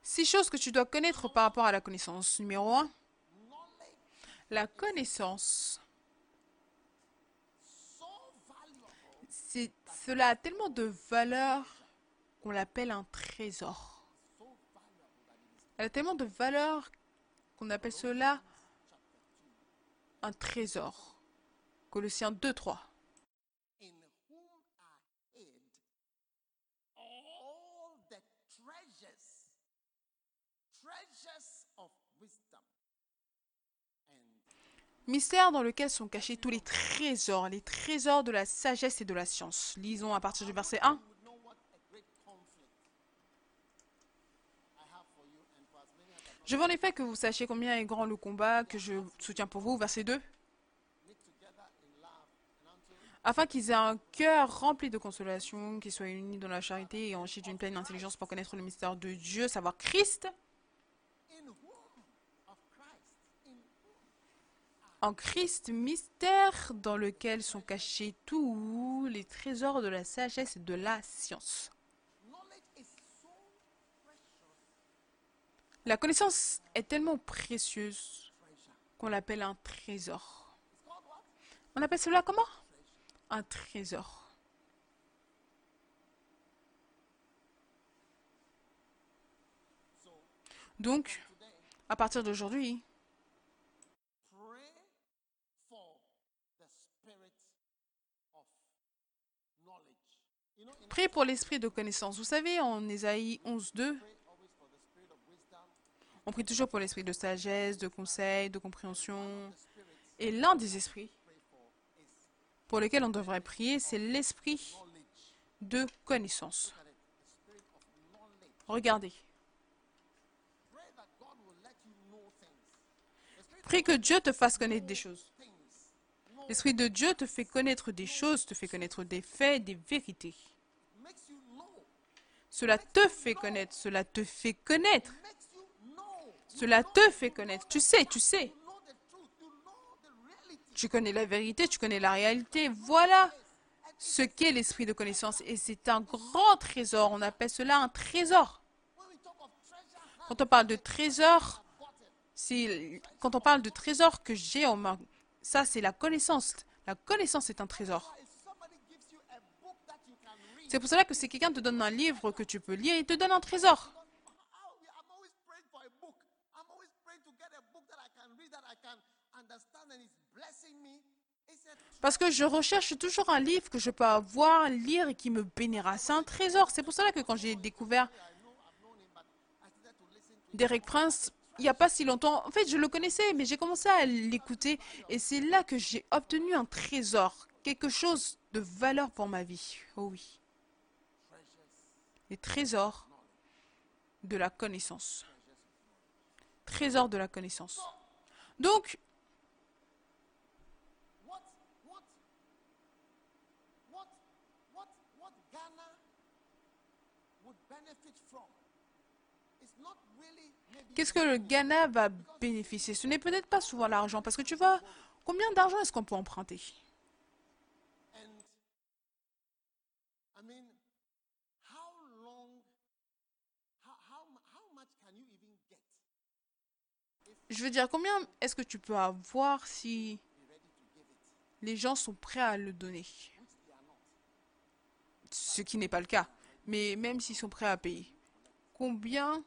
Six choses que tu dois connaître par rapport à la connaissance. Numéro un, la connaissance. Cela a tellement de valeur qu'on l'appelle un trésor. Elle a tellement de valeur qu'on appelle cela un trésor. Colossiens 2, 3. Mystère dans lequel sont cachés tous les trésors, les trésors de la sagesse et de la science. Lisons à partir du verset 1. Je veux en effet que vous sachiez combien est grand le combat que je soutiens pour vous. Verset 2. Afin qu'ils aient un cœur rempli de consolation, qu'ils soient unis dans la charité et enrichis d'une pleine intelligence pour connaître le mystère de Dieu, savoir Christ, en Christ, mystère dans lequel sont cachés tous les trésors de la sagesse et de la science. La connaissance est tellement précieuse qu'on l'appelle un trésor. On appelle cela comment? Un trésor. Donc, à partir d'aujourd'hui, Priez pour l'esprit de connaissance. Vous savez, en Ésaïe 11, 2, on prie toujours pour l'esprit de sagesse, de conseil, de compréhension. Et l'un des esprits pour lesquels on devrait prier, c'est l'esprit de connaissance. Regardez. Prie que Dieu te fasse connaître des choses. L'Esprit de Dieu te fait connaître des choses, te fait connaître des faits, des vérités. Cela te fait connaître, cela te fait connaître. Cela te fait connaître. Tu sais, tu sais. Tu connais la vérité, tu connais la réalité. Voilà ce qu'est l'esprit de connaissance. Et c'est un grand trésor. On appelle cela un trésor. Quand on parle de trésor, quand on parle de trésor que j'ai en main. Ça, c'est la connaissance. La connaissance est un trésor. C'est pour cela que si quelqu'un te donne un livre que tu peux lire, il te donne un trésor. Parce que je recherche toujours un livre que je peux avoir, lire et qui me bénira. C'est un trésor. C'est pour cela que quand j'ai découvert Derek Prince, il n'y a pas si longtemps, en fait, je le connaissais, mais j'ai commencé à l'écouter et c'est là que j'ai obtenu un trésor, quelque chose de valeur pour ma vie. Oh oui. Les trésors de la connaissance. Trésors de la connaissance. Donc, Qu'est-ce que le Ghana va bénéficier? Ce n'est peut-être pas souvent l'argent, parce que tu vois, combien d'argent est-ce qu'on peut emprunter? Je veux dire, combien est-ce que tu peux avoir si les gens sont prêts à le donner? Ce qui n'est pas le cas. Mais même s'ils sont prêts à payer, combien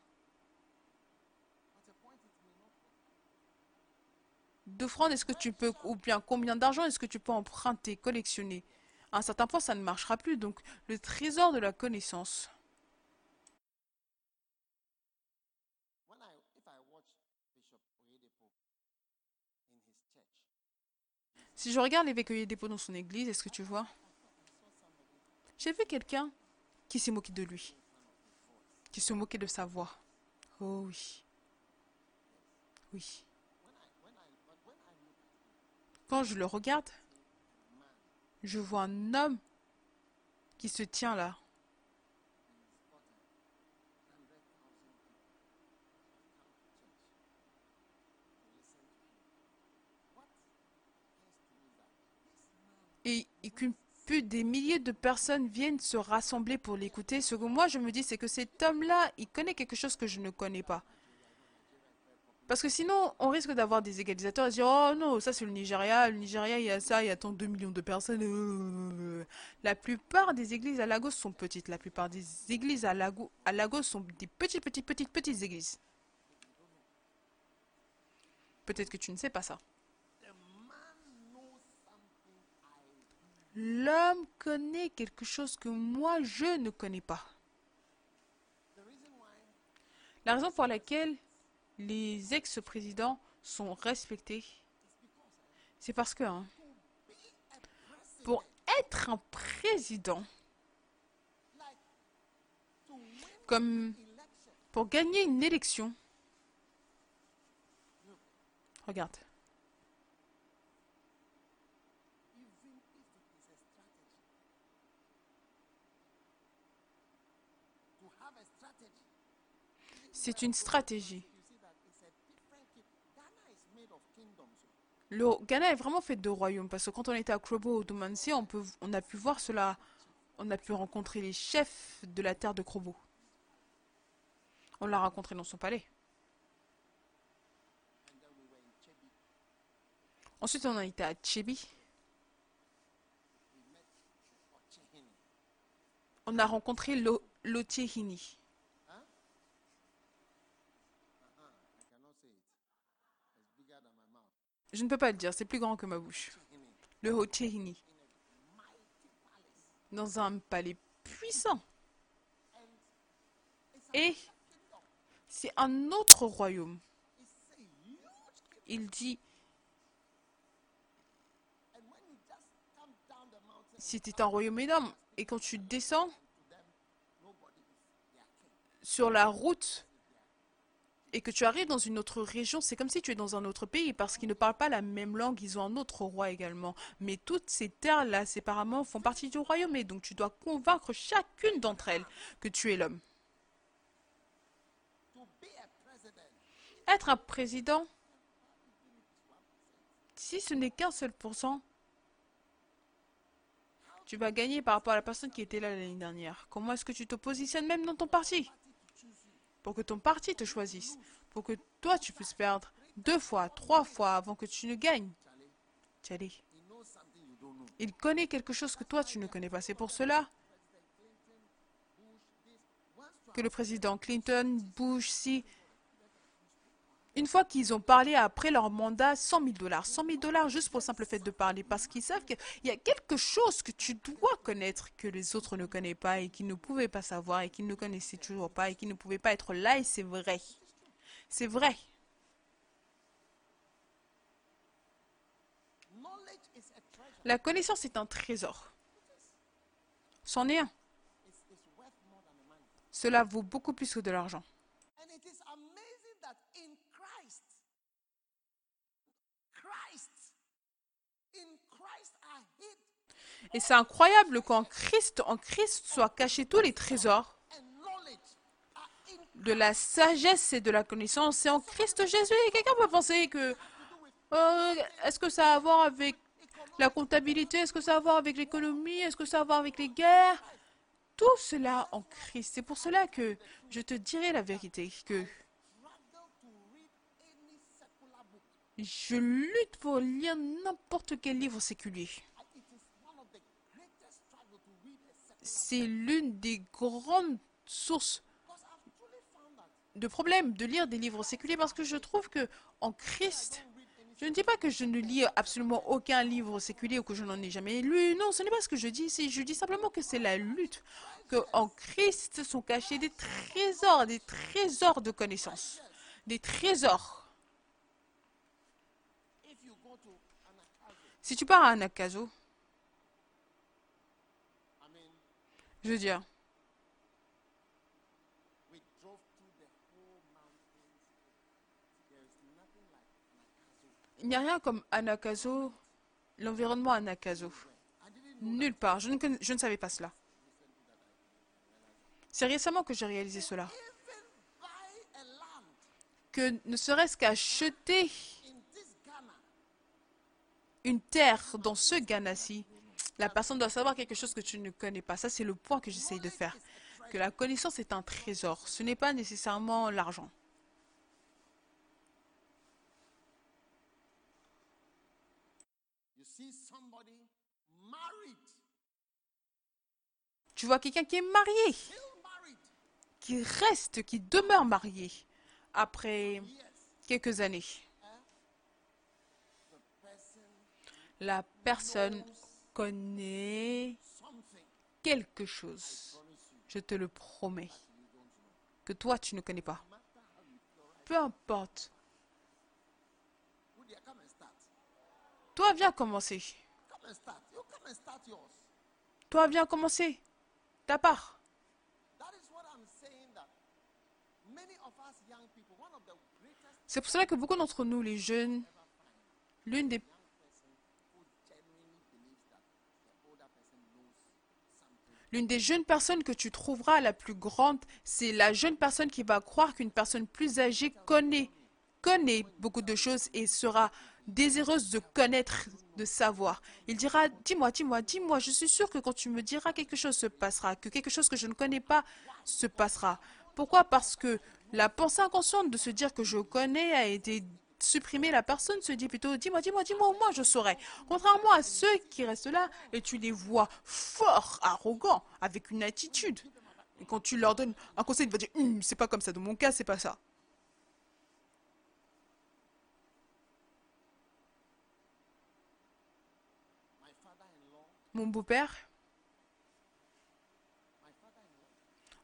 d'offrandes est-ce que tu peux, ou bien combien d'argent est-ce que tu peux emprunter, collectionner? À un certain point, ça ne marchera plus. Donc, le trésor de la connaissance. Si je regarde l'évêque dépôt dans son église, est-ce que tu vois? J'ai vu quelqu'un qui s'est moqué de lui, qui se moquait de sa voix. Oh oui. Oui. Quand je le regarde, je vois un homme qui se tient là. Et, qu'une des milliers de personnes viennent se rassembler pour l'écouter. Ce que moi je me dis, c'est que cet homme-là, il connaît quelque chose que je ne connais pas. Parce que sinon, on risque d'avoir des égalisateurs et dire Oh non, ça c'est le Nigeria, le Nigeria il y a ça, il y a tant de millions de personnes. La plupart des églises à Lagos sont petites. La plupart des églises à, Lagos, à Lagos sont des petites, petites, petites, petites églises. Peut-être que tu ne sais pas ça. L'homme connaît quelque chose que moi je ne connais pas. La raison pour laquelle les ex-présidents sont respectés, c'est parce que hein, pour être un président, comme pour gagner une élection, regarde, c'est une stratégie. Le Ghana est vraiment fait de royaumes parce que quand on était à Krobo au Domansi, on, on a pu voir cela. On a pu rencontrer les chefs de la terre de Krobo. On l'a rencontré dans son palais. Ensuite, on a été à Chebi. On a rencontré Lotiehini. Je ne peux pas le dire, c'est plus grand que ma bouche. Le Hotehini. Dans un palais puissant. Et c'est un autre royaume. Il dit, c'était un royaume énorme. Et quand tu descends sur la route et que tu arrives dans une autre région, c'est comme si tu es dans un autre pays parce qu'ils ne parlent pas la même langue, ils ont un autre roi également. Mais toutes ces terres-là, séparément, font partie du royaume et donc tu dois convaincre chacune d'entre elles que tu es l'homme. Être un président, si ce n'est qu'un seul pourcent, tu vas gagner par rapport à la personne qui était là l'année dernière. Comment est-ce que tu te positionnes même dans ton parti? Pour que ton parti te choisisse, pour que toi tu puisses perdre deux fois, trois fois avant que tu ne gagnes. Il connaît quelque chose que toi tu ne connais pas. C'est pour cela que le président Clinton, Bush, si une fois qu'ils ont parlé après leur mandat, 100 000 dollars. 100 000 dollars juste pour le simple fait de parler. Parce qu'ils savent qu'il y a quelque chose que tu dois connaître que les autres ne connaissent pas et qu'ils ne pouvaient pas savoir et qu'ils ne connaissaient toujours pas et qu'ils ne pouvaient pas être là et c'est vrai. C'est vrai. La connaissance est un trésor. C'en est un. Cela vaut beaucoup plus que de l'argent. Et c'est incroyable qu'en Christ, en Christ soient cachés tous les trésors de la sagesse et de la connaissance. C'est en Christ Jésus. Quelqu'un peut penser que euh, est-ce que ça a à voir avec la comptabilité? Est-ce que ça a à voir avec l'économie? Est-ce que ça a à voir avec les guerres? Tout cela en Christ. C'est pour cela que je te dirai la vérité, que je lutte pour lire n'importe quel livre séculier. C'est l'une des grandes sources de problèmes de lire des livres séculiers parce que je trouve que en Christ, je ne dis pas que je ne lis absolument aucun livre séculier ou que je n'en ai jamais lu. Non, ce n'est pas ce que je dis. Je dis simplement que c'est la lutte. Que en Christ sont cachés des trésors, des trésors de connaissances. Des trésors. Si tu pars à Anakazo, Je veux dire, il n'y a rien comme Anakazo, l'environnement Anakazo. Nulle part. Je ne, je ne savais pas cela. C'est récemment que j'ai réalisé cela. Que ne serait-ce qu'acheter une terre dans ce Ghana-ci, la personne doit savoir quelque chose que tu ne connais pas. Ça, c'est le point que j'essaye de faire. Que la connaissance est un trésor. Ce n'est pas nécessairement l'argent. Tu vois quelqu'un qui est marié, qui reste, qui demeure marié après quelques années. La personne connais quelque chose, je te le promets, que toi tu ne connais pas. Peu importe. Toi, viens commencer. Toi, viens commencer. Ta part. C'est pour cela que beaucoup d'entre nous, les jeunes, l'une des L'une des jeunes personnes que tu trouveras la plus grande, c'est la jeune personne qui va croire qu'une personne plus âgée connaît, connaît beaucoup de choses et sera désireuse de connaître, de savoir. Il dira, dis-moi, dis-moi, dis-moi, je suis sûr que quand tu me diras quelque chose se passera, que quelque chose que je ne connais pas se passera. Pourquoi? Parce que la pensée inconsciente de se dire que je connais a été supprimer, la personne se dit plutôt dis-moi, dis-moi, dis-moi, moi je saurais. Contrairement à ceux qui restent là et tu les vois fort, arrogants, avec une attitude. Et quand tu leur donnes un conseil, ils vont dire hum, c'est pas comme ça, dans mon cas, c'est pas ça. Mon beau-père,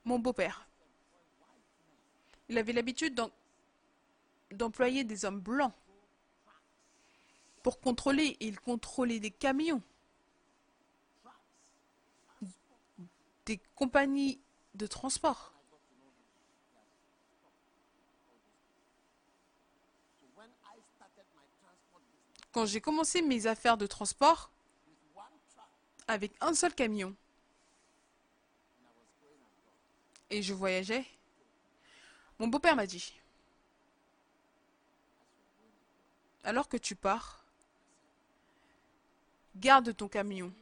mon beau-père, il avait l'habitude d'employer des hommes blancs pour contrôler. Il contrôlait des camions, des compagnies de transport. Quand j'ai commencé mes affaires de transport avec un seul camion et je voyageais, mon beau-père m'a dit, alors que tu pars, garde ton camion.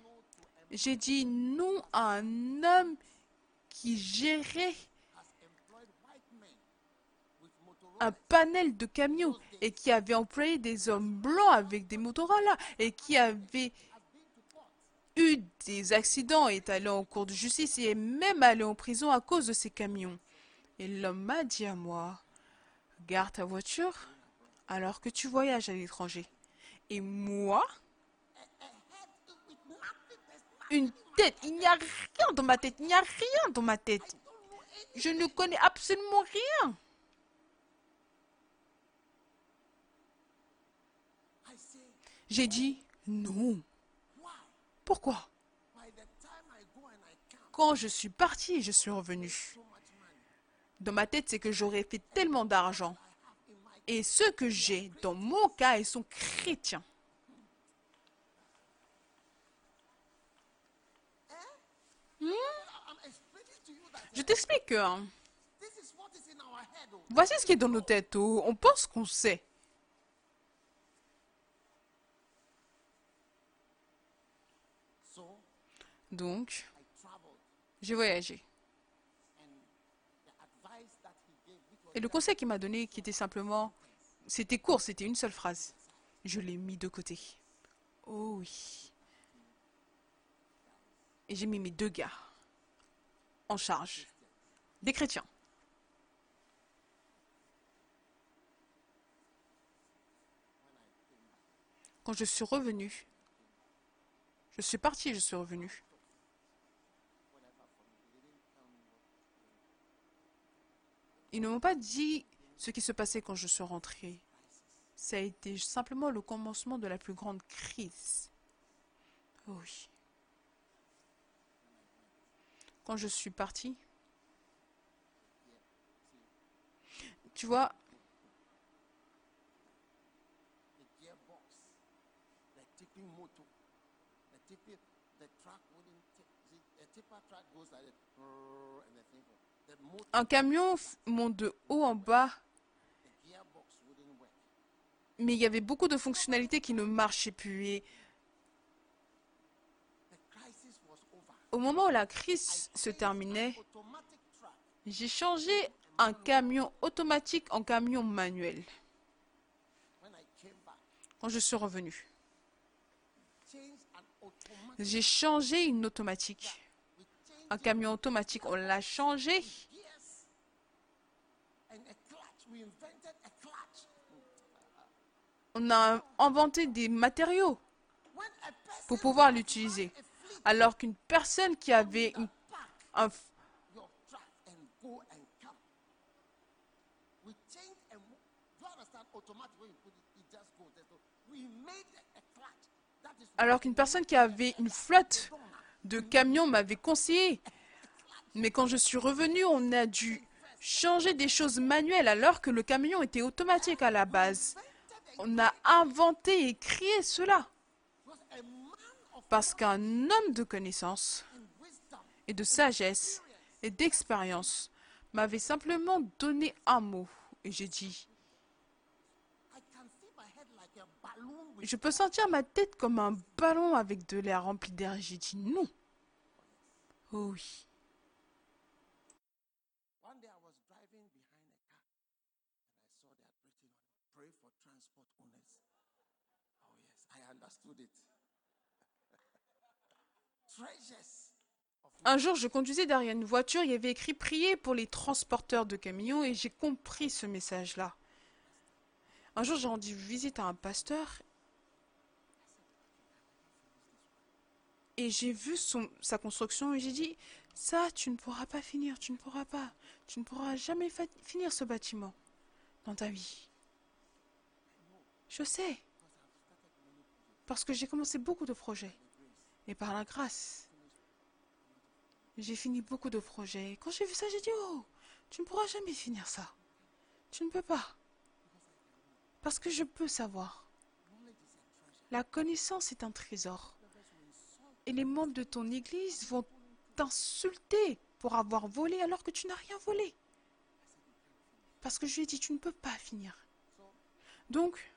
J'ai dit non à un homme qui gérait un panel de camions et qui avait employé des hommes blancs avec des Motorola et qui avait eu des accidents, est allé en cours de justice et est même allé en prison à cause de ces camions. Et l'homme m'a dit à moi, garde ta voiture alors que tu voyages à l'étranger. Et moi, une tête, il n'y a rien dans ma tête, il n'y a rien dans ma tête. Je ne connais absolument rien. J'ai dit non. Pourquoi? Quand je suis parti je suis revenu, dans ma tête, c'est que j'aurais fait tellement d'argent. Et ceux que j'ai, dans mon cas, ils sont chrétiens. Hmm? Je t'explique que hein, voici ce qui est dans nos têtes. On pense qu'on sait. Donc, j'ai voyagé. Et le conseil qu'il m'a donné, qui était simplement, c'était court, c'était une seule phrase. Je l'ai mis de côté. Oh oui. Et j'ai mis mes deux gars en charge, des chrétiens. Quand je suis revenu, je suis parti, je suis revenu. Ils ne m'ont pas dit ce qui se passait quand je suis rentré. Ça a été simplement le commencement de la plus grande crise. Oui. Quand je suis parti, tu vois, un camion monte de haut en bas, mais il y avait beaucoup de fonctionnalités qui ne marchaient plus. au moment où la crise se terminait, j'ai changé un camion automatique en camion manuel. Quand je suis revenu, j'ai changé une automatique. Un camion automatique, on l'a changé on a inventé des matériaux pour pouvoir l'utiliser. Alors qu'une personne qui avait un, alors qu'une personne qui avait une flotte de camions m'avait conseillé. Mais quand je suis revenu, on a dû changer des choses manuelles alors que le camion était automatique à la base. On a inventé et créé cela. Parce qu'un homme de connaissance et de sagesse et d'expérience m'avait simplement donné un mot. Et j'ai dit, je peux sentir ma tête comme un ballon avec de l'air rempli d'air. J'ai dit non. Oh oui. Un jour, je conduisais derrière une voiture, il y avait écrit Prier pour les transporteurs de camions et j'ai compris ce message-là. Un jour, j'ai rendu visite à un pasteur et j'ai vu son, sa construction et j'ai dit Ça, tu ne pourras pas finir, tu ne pourras pas, tu ne pourras jamais finir ce bâtiment dans ta vie. Je sais, parce que j'ai commencé beaucoup de projets et par la grâce j'ai fini beaucoup de projets. Quand j'ai vu ça, j'ai dit, oh, tu ne pourras jamais finir ça. Tu ne peux pas. Parce que je peux savoir. La connaissance est un trésor. Et les membres de ton église vont t'insulter pour avoir volé alors que tu n'as rien volé. Parce que je lui ai dit, tu ne peux pas finir. Donc,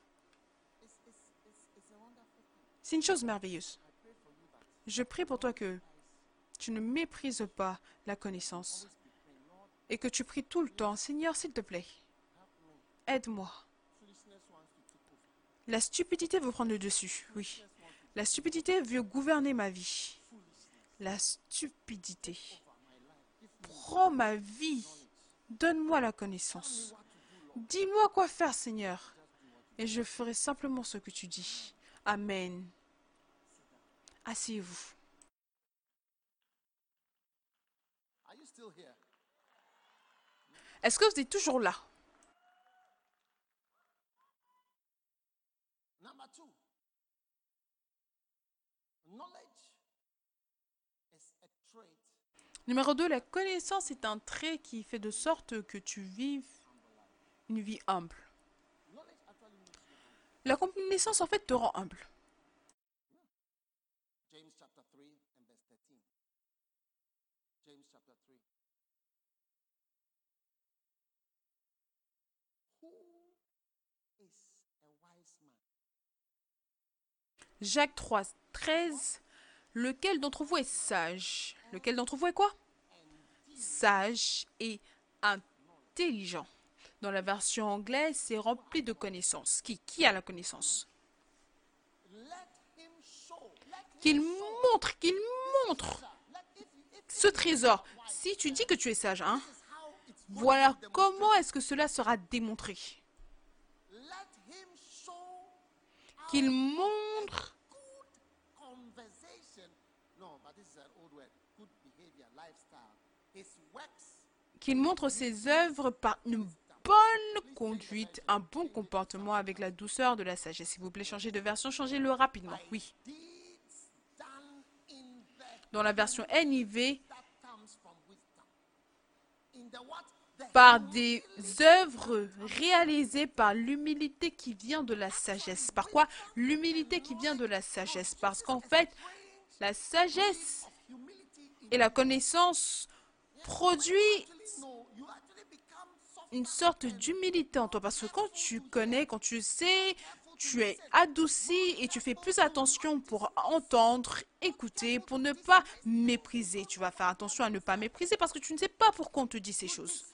c'est une chose merveilleuse. Je prie pour toi que tu ne méprises pas la connaissance et que tu pries tout le temps, Seigneur, s'il te plaît, aide-moi. La stupidité veut prendre le dessus, oui. La stupidité veut gouverner ma vie. La stupidité. Prends ma vie. Donne-moi la connaissance. Dis-moi quoi faire, Seigneur. Et je ferai simplement ce que tu dis. Amen. Asseyez-vous. Est-ce que vous êtes toujours là? Numéro 2, la connaissance est un trait qui fait de sorte que tu vives une vie humble. La connaissance, en fait, te rend humble. Jacques 3, 13. Lequel d'entre vous est sage? Lequel d'entre vous est quoi? Sage et intelligent. Dans la version anglaise, c'est rempli de connaissances. Qui, qui a la connaissance? Qu'il montre, qu'il montre ce trésor. Si tu dis que tu es sage, hein, voilà comment est-ce que cela sera démontré. Qu'il montre qu'il montre ses œuvres par une bonne conduite, un bon comportement avec la douceur de la sagesse. S'il vous plaît, changez de version, changez-le rapidement. Oui. Dans la version NIV, par des œuvres réalisées par l'humilité qui vient de la sagesse. Par quoi? L'humilité qui vient de la sagesse. Parce qu'en fait, la sagesse et la connaissance produit une sorte d'humilité en toi. Parce que quand tu connais, quand tu sais, tu es adouci et tu fais plus attention pour entendre, écouter, pour ne pas mépriser. Tu vas faire attention à ne pas mépriser parce que tu ne sais pas pourquoi on te dit ces choses.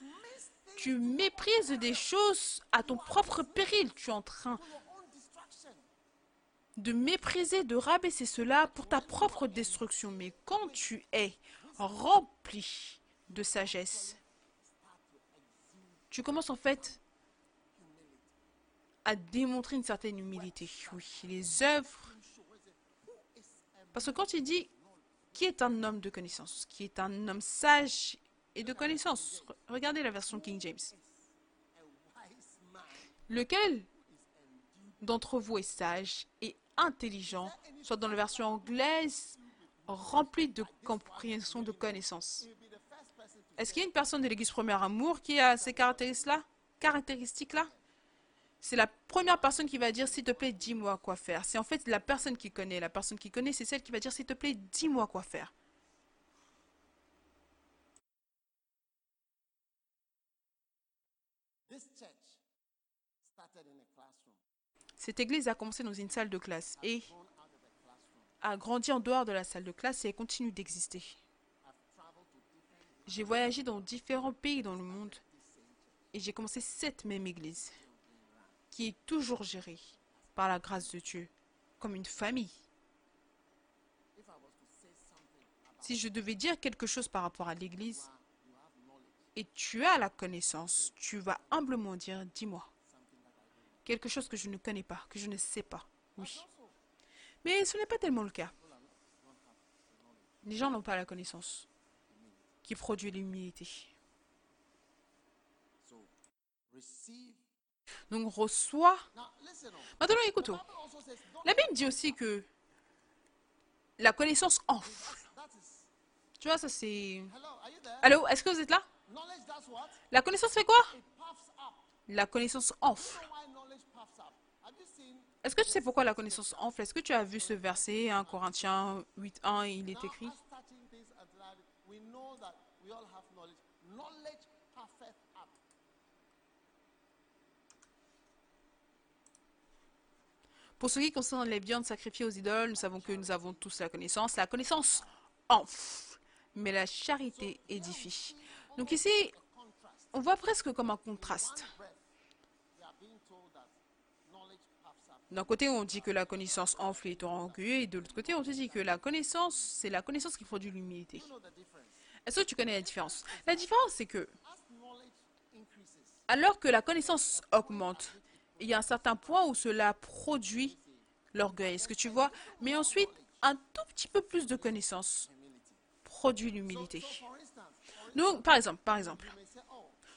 Tu méprises des choses à ton propre péril. Tu es en train de mépriser, de rabaisser cela pour ta propre destruction. Mais quand tu es rempli de sagesse, tu commences en fait à démontrer une certaine humilité. Oui, les œuvres. Parce que quand il dit qui est un homme de connaissance, qui est un homme sage et de connaissance, regardez la version King James. Lequel d'entre vous est sage et intelligent, soit dans la version anglaise, rempli de compréhension, de connaissance. Est-ce qu'il y a une personne de l'Église Premier Amour qui a ces caractéristiques-là caractéristiques-là? C'est la première personne qui va dire, s'il te plaît, dis-moi quoi faire. C'est en fait la personne qui connaît. La personne qui connaît, c'est celle qui va dire, s'il te plaît, dis-moi quoi faire. Cette église a commencé dans une salle de classe et a grandi en dehors de la salle de classe et continue d'exister. J'ai voyagé dans différents pays dans le monde et j'ai commencé cette même église qui est toujours gérée par la grâce de Dieu comme une famille. Si je devais dire quelque chose par rapport à l'église et tu as la connaissance, tu vas humblement dire, dis-moi, quelque chose que je ne connais pas, que je ne sais pas. Oui. Mais ce n'est pas tellement le cas. Les gens n'ont pas la connaissance qui produit l'humilité. Donc reçois. Maintenant, écoute. La Bible dit aussi que la connaissance enfle. Tu vois, ça c'est... Allô, est-ce que vous êtes là? La connaissance fait quoi? La connaissance enfle. Est-ce que tu sais pourquoi la connaissance enfle Est-ce que tu as vu ce verset, 1 Corinthiens 8.1, il est écrit? Pour ce qui concerne les viandes sacrifiées aux idoles, nous savons que nous avons tous la connaissance. La connaissance enfle, mais la charité édifie. Donc ici, on voit presque comme un contraste. D'un côté, on dit que la connaissance enfle et orgueilleux, et de l'autre côté, on te dit que la connaissance, c'est la connaissance qui produit l'humilité. Est-ce que tu connais la différence? La différence, c'est que, alors que la connaissance augmente, il y a un certain point où cela produit l'orgueil. Est-ce que tu vois? Mais ensuite, un tout petit peu plus de connaissance produit l'humilité. Donc, par exemple, par exemple,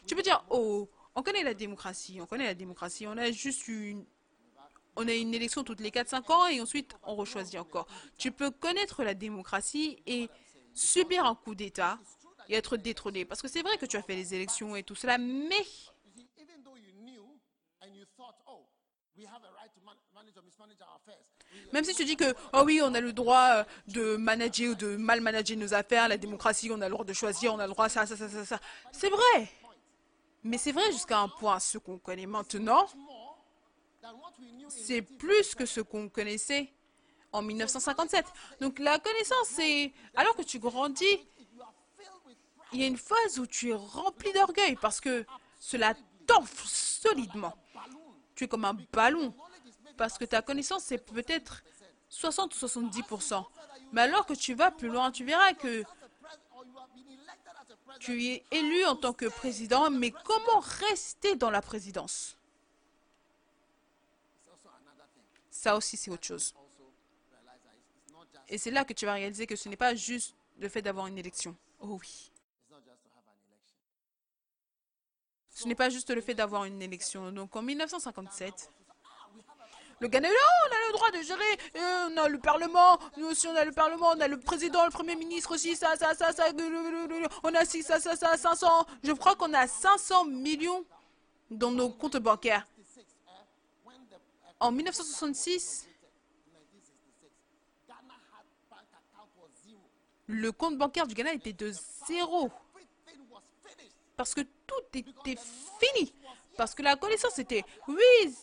tu peux dire, oh, on connaît la démocratie, on connaît la démocratie, on a juste une, on a une élection toutes les 4-5 ans et ensuite on rechoisit encore. Tu peux connaître la démocratie et subir un coup d'État et être détrôné. Parce que c'est vrai que tu as fait les élections et tout cela, mais même si tu dis que, oh oui, on a le droit euh, de manager ou de mal manager nos affaires, la démocratie, on a le droit de choisir, on a le droit ça, ça, ça, ça, ça. C'est vrai. Mais c'est vrai jusqu'à un point. Ce qu'on connaît maintenant, c'est plus que ce qu'on connaissait en 1957. Donc la connaissance, c'est... Alors que tu grandis, il y a une phase où tu es rempli d'orgueil parce que cela t'enfle solidement. Tu es comme un ballon parce que ta connaissance, c'est peut-être 60 ou 70% Mais alors que tu vas plus loin, tu verras que tu es élu en tant que président, mais comment rester dans la présidence? Ça aussi, c'est autre chose. Et c'est là que tu vas réaliser que ce n'est pas juste le fait d'avoir une élection. Oh oui. Ce n'est pas juste le fait d'avoir une élection. Donc en 1957, le Ghana, on a le droit de gérer, euh, on a le Parlement, nous aussi on a le Parlement, on a le président, le Premier ministre aussi, ça, ça, ça, ça, on a 6, ça, ça, ça, 500, je crois qu'on a 500 millions dans nos comptes bancaires. En 1966, le compte bancaire du Ghana était de zéro. Parce que tout était fini. Parce que la connaissance était, oui,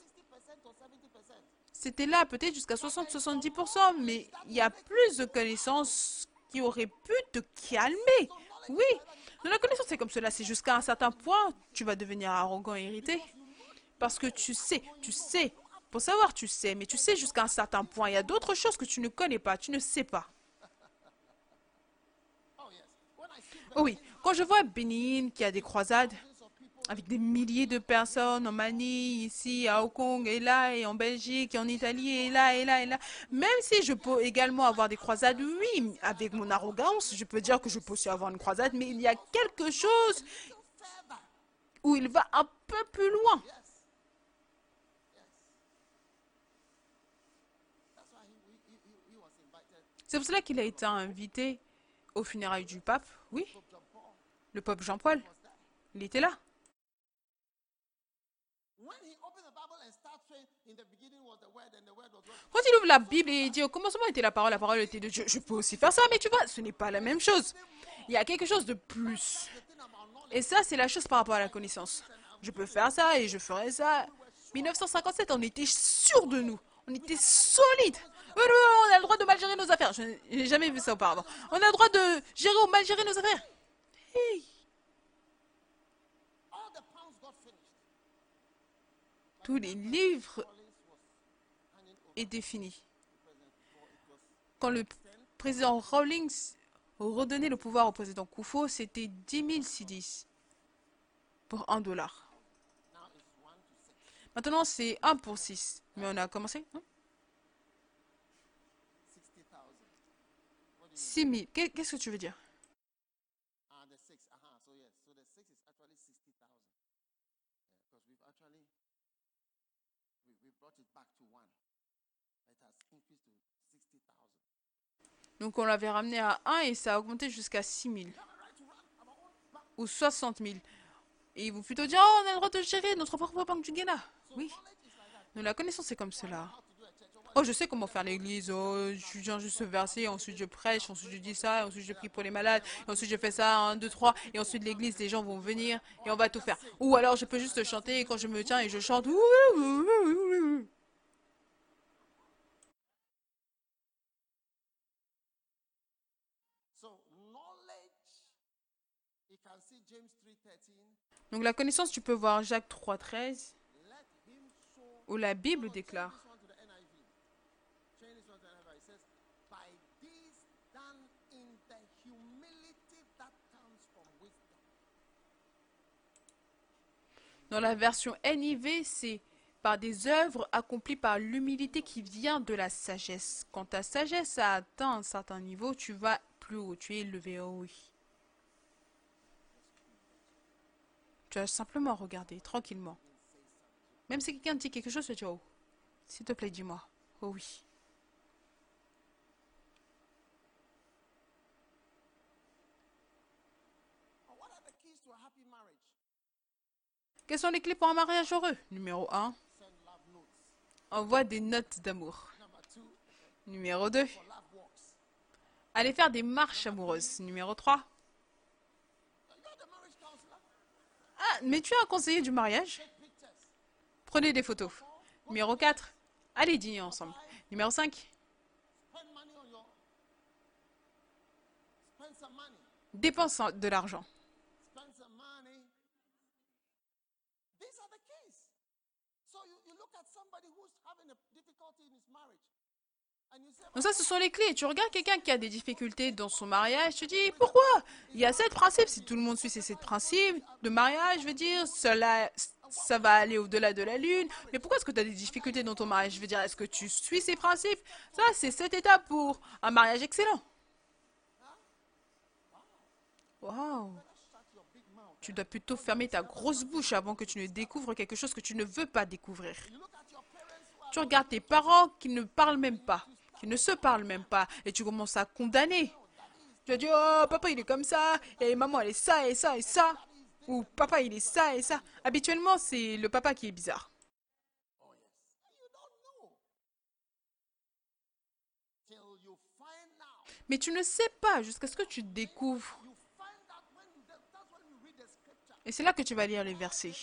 c'était là peut-être jusqu'à 60-70%, mais il y a plus de connaissances qui auraient pu te calmer. Oui, la connaissance, c'est comme cela. C'est jusqu'à un certain point, tu vas devenir arrogant et irrité. Parce que tu sais, tu sais. Pour savoir, tu sais, mais tu sais jusqu'à un certain point. Il y a d'autres choses que tu ne connais pas, tu ne sais pas. Oh oui, quand je vois Benin qui a des croisades, avec des milliers de personnes en Mani, ici, à Hong Kong, et là, et en Belgique, et en Italie, et là, et là, et là. Même si je peux également avoir des croisades, oui, avec mon arrogance, je peux dire que je peux aussi avoir une croisade, mais il y a quelque chose où il va un peu plus loin. C'est pour cela qu'il a été invité au funérailles du pape, oui. Le pape Jean-Paul, il était là. Quand il ouvre la Bible et il dit au commencement était la parole, la parole était de Dieu, je peux aussi faire ça, mais tu vois, ce n'est pas la même chose. Il y a quelque chose de plus. Et ça, c'est la chose par rapport à la connaissance. Je peux faire ça et je ferai ça. 1957, on était sûr de nous. On était solide. On a le droit de mal gérer nos affaires. Je n'ai jamais vu ça auparavant. On a le droit de gérer mal gérer nos affaires. Tous les livres est défini. Quand le président Rawlings redonnait le pouvoir au président Koufo, c'était 10 000 CDs pour 1 dollar. Maintenant, c'est 1 pour 6. Mais on a commencé 6 000. Qu'est-ce que tu veux dire? Donc on l'avait ramené à 1 et ça a augmenté jusqu'à 6 000. Ou 60 000. Et ils vont plutôt dire, oh, on a le droit de gérer notre propre banque du Ghana. Oui. La connaissance, c'est comme cela. Oh, je sais comment faire l'église. Oh, je viens juste verser, ensuite je prêche, ensuite je dis ça, ensuite je prie pour les malades, ensuite je fais ça, 1, 2, 3, et ensuite l'église, les gens vont venir et on va tout faire. Ou alors je peux juste chanter et quand je me tiens et je chante. Donc la connaissance, tu peux voir Jacques 3.13, où la Bible déclare. Dans la version NIV, c'est par des œuvres accomplies par l'humilité qui vient de la sagesse. Quand ta sagesse a atteint un certain niveau, tu vas plus haut, tu es élevé. Oui. Tu as simplement regardé, tranquillement. Même si quelqu'un dit quelque chose, tu dis Oh, s'il te plaît, dis-moi. Oh oui. Quelles sont les clés pour un mariage heureux? Numéro 1. Envoie des notes d'amour. Numéro 2. Allez faire des marches amoureuses. Numéro 3. Ah, mais tu es un conseiller du mariage? Prenez des photos. Numéro 4. Allez dîner ensemble. Numéro 5. Dépense de l'argent. Donc ça, ce sont les clés. Tu regardes quelqu'un qui a des difficultés dans son mariage, tu dis pourquoi? Il y a sept principes. Si tout le monde suit ces sept principes de mariage, je veux dire, cela, ça va aller au-delà de la lune. Mais pourquoi est-ce que tu as des difficultés dans ton mariage? Je veux dire, est-ce que tu suis ces principes? Ça, c'est sept étapes pour un mariage excellent. Waouh Tu dois plutôt fermer ta grosse bouche avant que tu ne découvres quelque chose que tu ne veux pas découvrir. Tu regardes tes parents qui ne parlent même pas, qui ne se parlent même pas, et tu commences à condamner. Tu vas dire, oh, papa, il est comme ça, et maman, elle est ça, et ça, et ça. Ou papa, il est ça, et ça. Habituellement, c'est le papa qui est bizarre. Mais tu ne sais pas jusqu'à ce que tu découvres. Et c'est là que tu vas lire les versets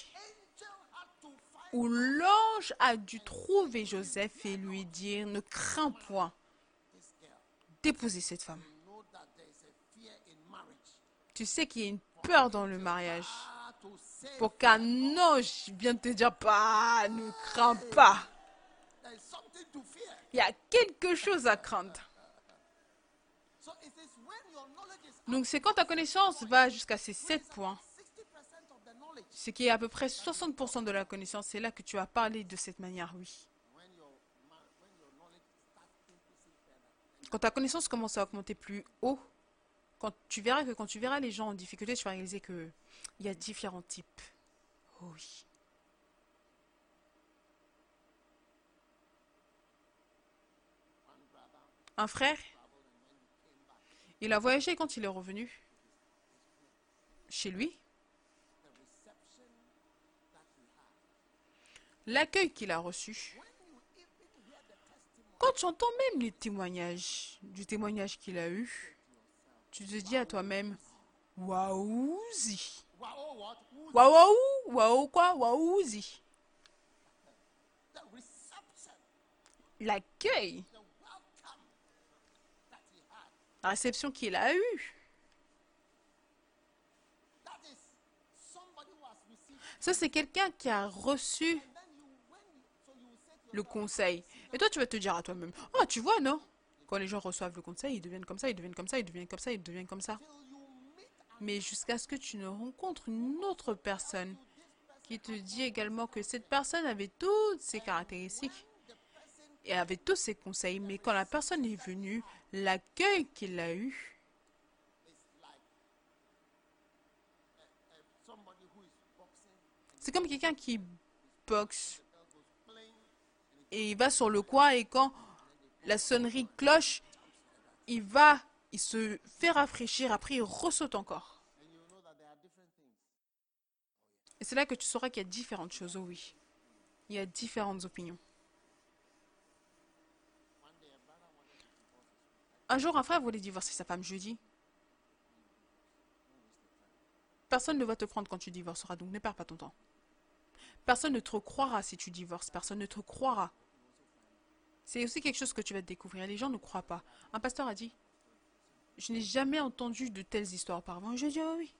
où l'ange a dû trouver Joseph et lui dire, ne crains point, déposer cette femme. Tu sais qu'il y a une peur dans le mariage. Pour qu'un ange vienne te dire, pas, ne crains pas. Il y a quelque chose à craindre. Donc c'est quand ta connaissance va jusqu'à ces sept points ce qui est à peu près 60% de la connaissance, c'est là que tu as parlé de cette manière, oui. Quand ta connaissance commence à augmenter plus haut, quand tu verras que quand tu verras les gens en difficulté, tu vas réaliser qu'il y a différents types. Oh oui. Un frère, il a voyagé quand il est revenu chez lui. L'accueil qu'il a reçu. Quand tu entends même les témoignages, du témoignage qu'il a eu, tu te dis à toi-même, waouzi. Waouh, waouh, quoi, waouzi. L'accueil, la réception qu'il a eue. Ça, c'est quelqu'un qui a reçu le conseil. Et toi, tu vas te dire à toi-même, ah, tu vois, non? Quand les gens reçoivent le conseil, ils deviennent comme ça, ils deviennent comme ça, ils deviennent comme ça, ils deviennent comme ça. Mais jusqu'à ce que tu ne rencontres une autre personne qui te dit également que cette personne avait toutes ses caractéristiques et avait tous ses conseils, mais quand la personne est venue, l'accueil qu'il a eu, c'est comme quelqu'un qui boxe et il va sur le coin et quand la sonnerie cloche, il va, il se fait rafraîchir, après il ressaute encore. Et c'est là que tu sauras qu'il y a différentes choses, oh oui. Il y a différentes opinions. Un jour, un frère voulait divorcer sa femme jeudi. Personne ne va te prendre quand tu divorceras, donc ne perds pas ton temps. Personne ne te croira si tu divorces, personne ne te croira. C'est aussi quelque chose que tu vas découvrir. Les gens ne croient pas. Un pasteur a dit, je n'ai jamais entendu de telles histoires auparavant. je lui ai dit, oh oui.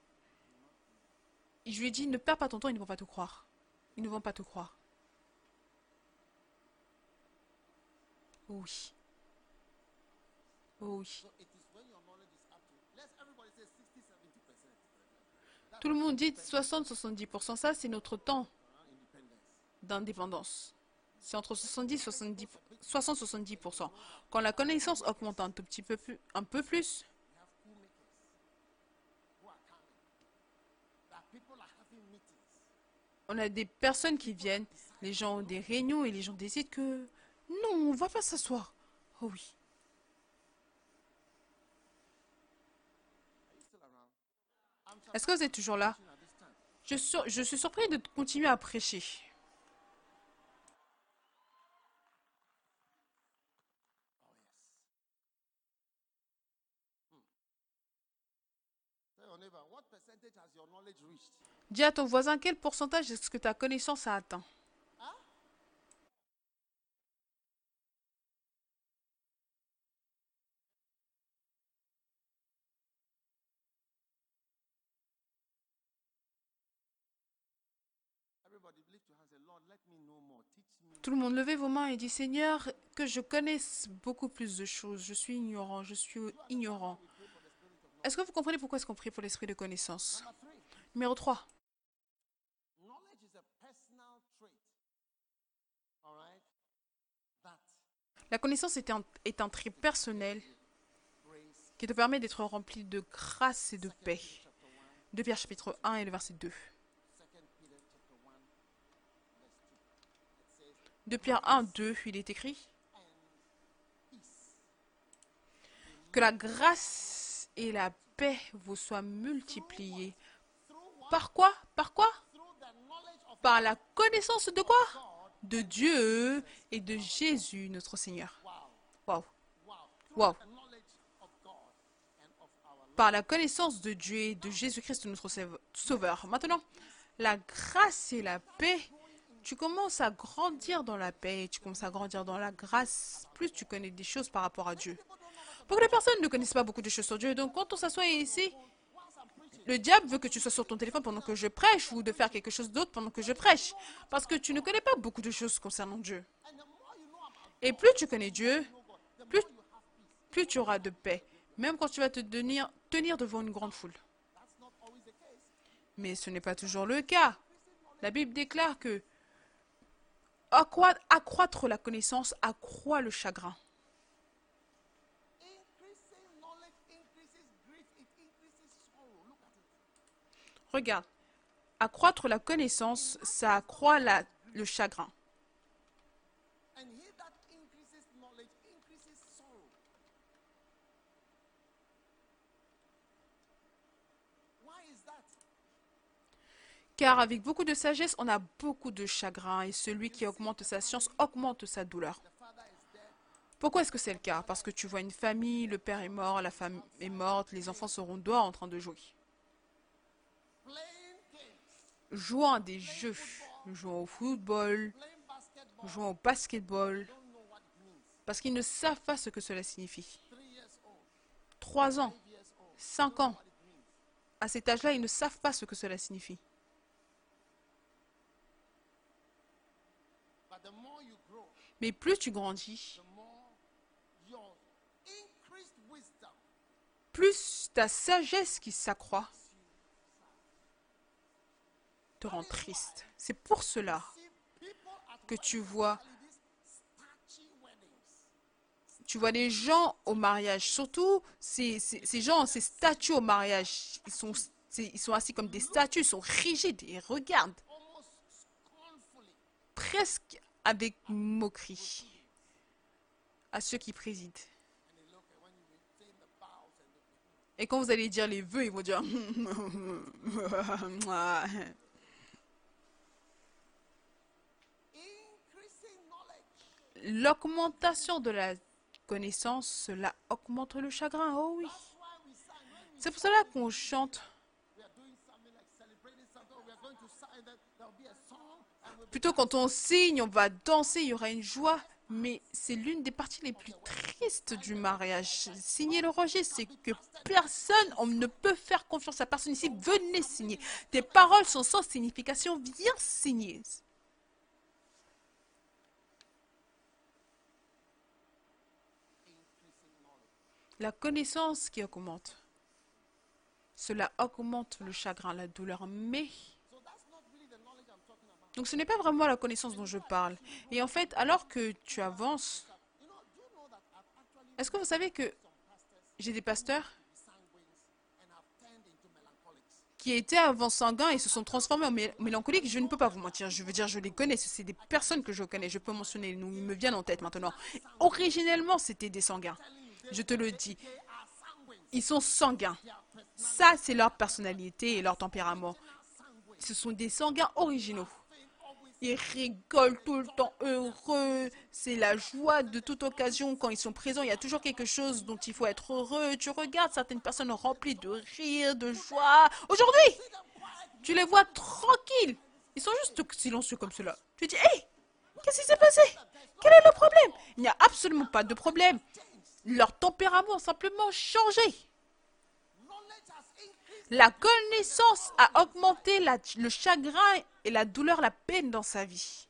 je lui ai dit, ne perds pas ton temps, ils ne vont pas te croire. Ils ne vont pas te croire. Oh oui. Oh oui. Tout le monde dit 60-70%. Ça, c'est notre temps d'indépendance. C'est entre 70 70 60-70%. Quand la connaissance augmente un tout petit peu plus, un peu plus, on a des personnes qui viennent, les gens ont des réunions et les gens décident que non, on ne va pas s'asseoir. Oh oui. Est-ce que vous êtes toujours là? Je suis surpris de continuer à prêcher. Dis à ton voisin quel pourcentage est-ce que ta connaissance a atteint? Tout le monde levez vos mains et dit Seigneur, que je connaisse beaucoup plus de choses. Je suis ignorant, je suis ignorant. Est-ce que vous comprenez pourquoi est-ce qu'on prie pour l'esprit de connaissance? Numéro 3. La connaissance est un, est un trait personnel qui te permet d'être rempli de grâce et de paix. De Pierre chapitre 1 et le verset 2. De Pierre 1, 2, il est écrit que la grâce et la paix vous soient multipliées. Par quoi? Par la connaissance de quoi? De Dieu et de Jésus, notre Seigneur. Wow. Wow. Par la connaissance de Dieu et de Jésus-Christ, notre Sauveur. Maintenant, la grâce et la paix tu commences à grandir dans la paix, tu commences à grandir dans la grâce, plus tu connais des choses par rapport à Dieu. Beaucoup de personnes ne connaissent pas beaucoup de choses sur Dieu. Donc quand on s'assoit ici, le diable veut que tu sois sur ton téléphone pendant que je prêche ou de faire quelque chose d'autre pendant que je prêche. Parce que tu ne connais pas beaucoup de choses concernant Dieu. Et plus tu connais Dieu, plus, tu auras de paix. Même quand tu vas te tenir devant une grande foule. Mais ce n'est pas toujours le cas. La Bible déclare que accroître la connaissance accroît le chagrin. Regarde, accroître la connaissance, ça accroît la, le chagrin. Car avec beaucoup de sagesse, on a beaucoup de chagrin, et celui qui augmente sa science augmente sa douleur. Pourquoi est-ce que c'est le cas? Parce que tu vois une famille, le père est mort, la femme est morte, les enfants seront dehors en train de jouer. Jouant à des jeux, jouant au football, jouant au basketball, parce qu'ils ne savent pas ce que cela signifie. Trois ans, cinq ans, à cet âge-là, ils ne savent pas ce que cela signifie. Mais plus tu grandis, plus ta sagesse qui s'accroît te rend triste. C'est pour cela que tu vois tu vois des gens au mariage, surtout ces, ces, gens, ces statues au mariage, ils sont, ils sont assis comme des statues, ils sont rigides et regardent presque avec moquerie à ceux qui président. Et quand vous allez dire les vœux, ils vont dire L'augmentation de la connaissance, cela augmente le chagrin. Oh oui. C'est pour cela qu'on chante Plutôt quand on signe, on va danser, il y aura une joie. Mais c'est l'une des parties les plus tristes du mariage. Signer le registre, c'est que personne, on ne peut faire confiance à personne ici. Venez signer. Tes paroles sont sans signification. Viens signer. La connaissance qui augmente. Cela augmente le chagrin, la douleur. Mais donc ce n'est pas vraiment la connaissance dont je parle. Et en fait, alors que tu avances, est-ce que vous savez que j'ai des pasteurs qui étaient avant sanguins et se sont transformés en mélancoliques, je ne peux pas vous mentir. Je veux dire, je les connais. C'est des personnes que je connais. Je peux mentionner, nous, ils me viennent en tête maintenant. Originellement, c'était des sanguins. Je te le dis. Ils sont sanguins. Ça, c'est leur personnalité et leur tempérament Ce sont des sanguins originaux. Ils rigolent tout le temps, heureux. C'est la joie de toute occasion. Quand ils sont présents, il y a toujours quelque chose dont il faut être heureux. Tu regardes certaines personnes remplies de rire, de joie. Aujourd'hui, tu les vois tranquilles. Ils sont juste silencieux comme cela. Tu dis, hé, qu'est-ce qui s'est passé? Quel est le problème? Il n'y a absolument pas de problème. Leur tempérament a simplement changé. La connaissance a augmenté le chagrin et la douleur, la peine dans sa vie.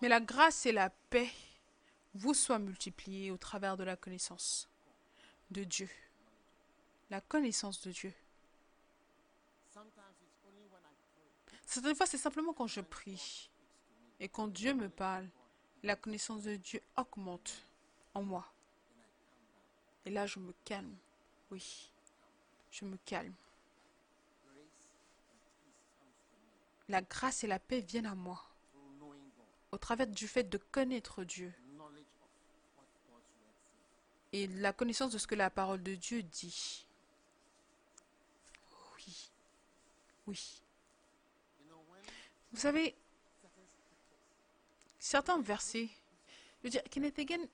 Mais la grâce et la paix vous soient multipliées au travers de la connaissance de Dieu. La connaissance de Dieu. Certaines fois, c'est simplement quand je prie et quand Dieu me parle, la connaissance de Dieu augmente en moi. Et là, je me calme. Oui, je me calme. La grâce et la paix viennent à moi au travers du fait de connaître Dieu et la connaissance de ce que la parole de Dieu dit. Oui, oui. Vous savez, certains versets, je veux dire, Kenneth Hagin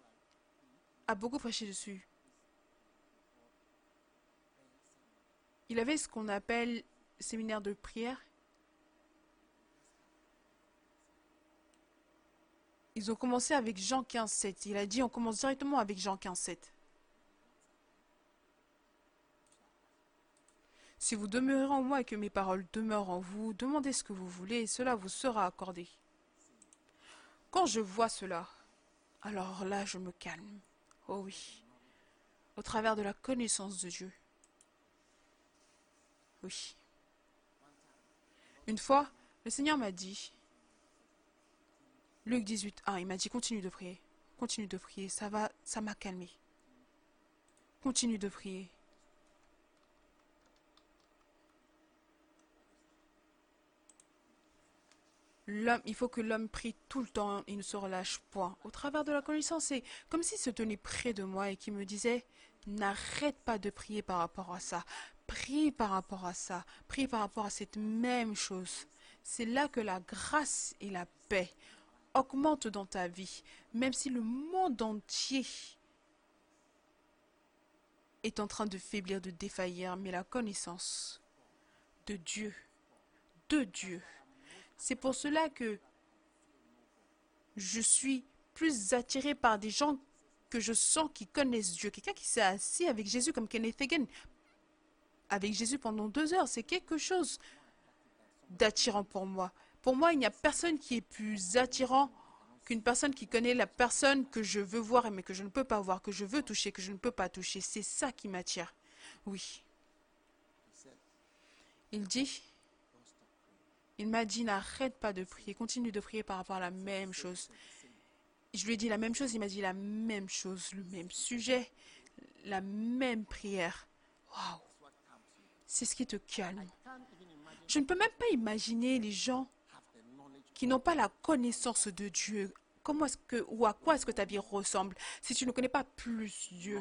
a beaucoup prêché dessus. Il avait ce qu'on appelle séminaire de prière Ils ont commencé avec Jean 15, 7. Il a dit on commence directement avec Jean 15, 7. Si vous demeurez en moi et que mes paroles demeurent en vous, demandez ce que vous voulez et cela vous sera accordé. Quand je vois cela, alors là je me calme. Oh oui, au travers de la connaissance de Dieu. Oui. Une fois, le Seigneur m'a dit, Luc 18, 1, il m'a dit continue de prier. Continue de prier, ça va, ça m'a calmé. Continue de prier. L'homme, il faut que l'homme prie tout le temps, il ne se relâche point. Au travers de la connaissance, c'est comme s'il se tenait près de moi et qui me disait N'arrête pas de prier par rapport à ça. Prie par rapport à ça. Prie par rapport à cette même chose. C'est là que la grâce et la paix augmente dans ta vie, même si le monde entier est en train de faiblir, de défaillir, mais la connaissance de Dieu, de Dieu. C'est pour cela que je suis plus attiré par des gens que je sens qui connaissent Dieu. Quelqu'un qui s'est assis avec Jésus comme Kenneth Hagin, avec Jésus pendant deux heures, c'est quelque chose d'attirant pour moi. Pour moi, il n'y a personne qui est plus attirant qu'une personne qui connaît la personne que je veux voir mais que je ne peux pas voir, que je veux toucher, que je ne peux pas toucher. C'est ça qui m'attire. Oui. Il dit, il m'a dit, n'arrête pas de prier, continue de prier par rapport à la même chose. Je lui ai dit la même chose, il m'a dit la même chose, le même sujet, la même prière. Waouh! C'est ce qui te calme. Je ne peux même pas imaginer les gens n'ont pas la connaissance de Dieu, comment est-ce que ou à quoi est-ce que ta vie ressemble si tu ne connais pas plus Dieu,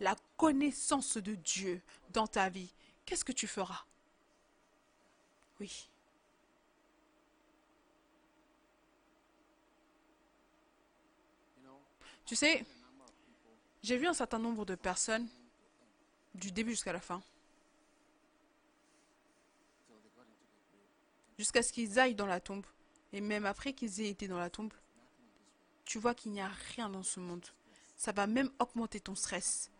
la connaissance de Dieu dans ta vie, qu'est-ce que tu feras? Oui. Tu sais, j'ai vu un certain nombre de personnes du début jusqu'à la fin. Jusqu'à ce qu'ils aillent dans la tombe. Et même après qu'ils aient été dans la tombe, tu vois qu'il n'y a rien dans ce monde. Ça va même augmenter ton stress.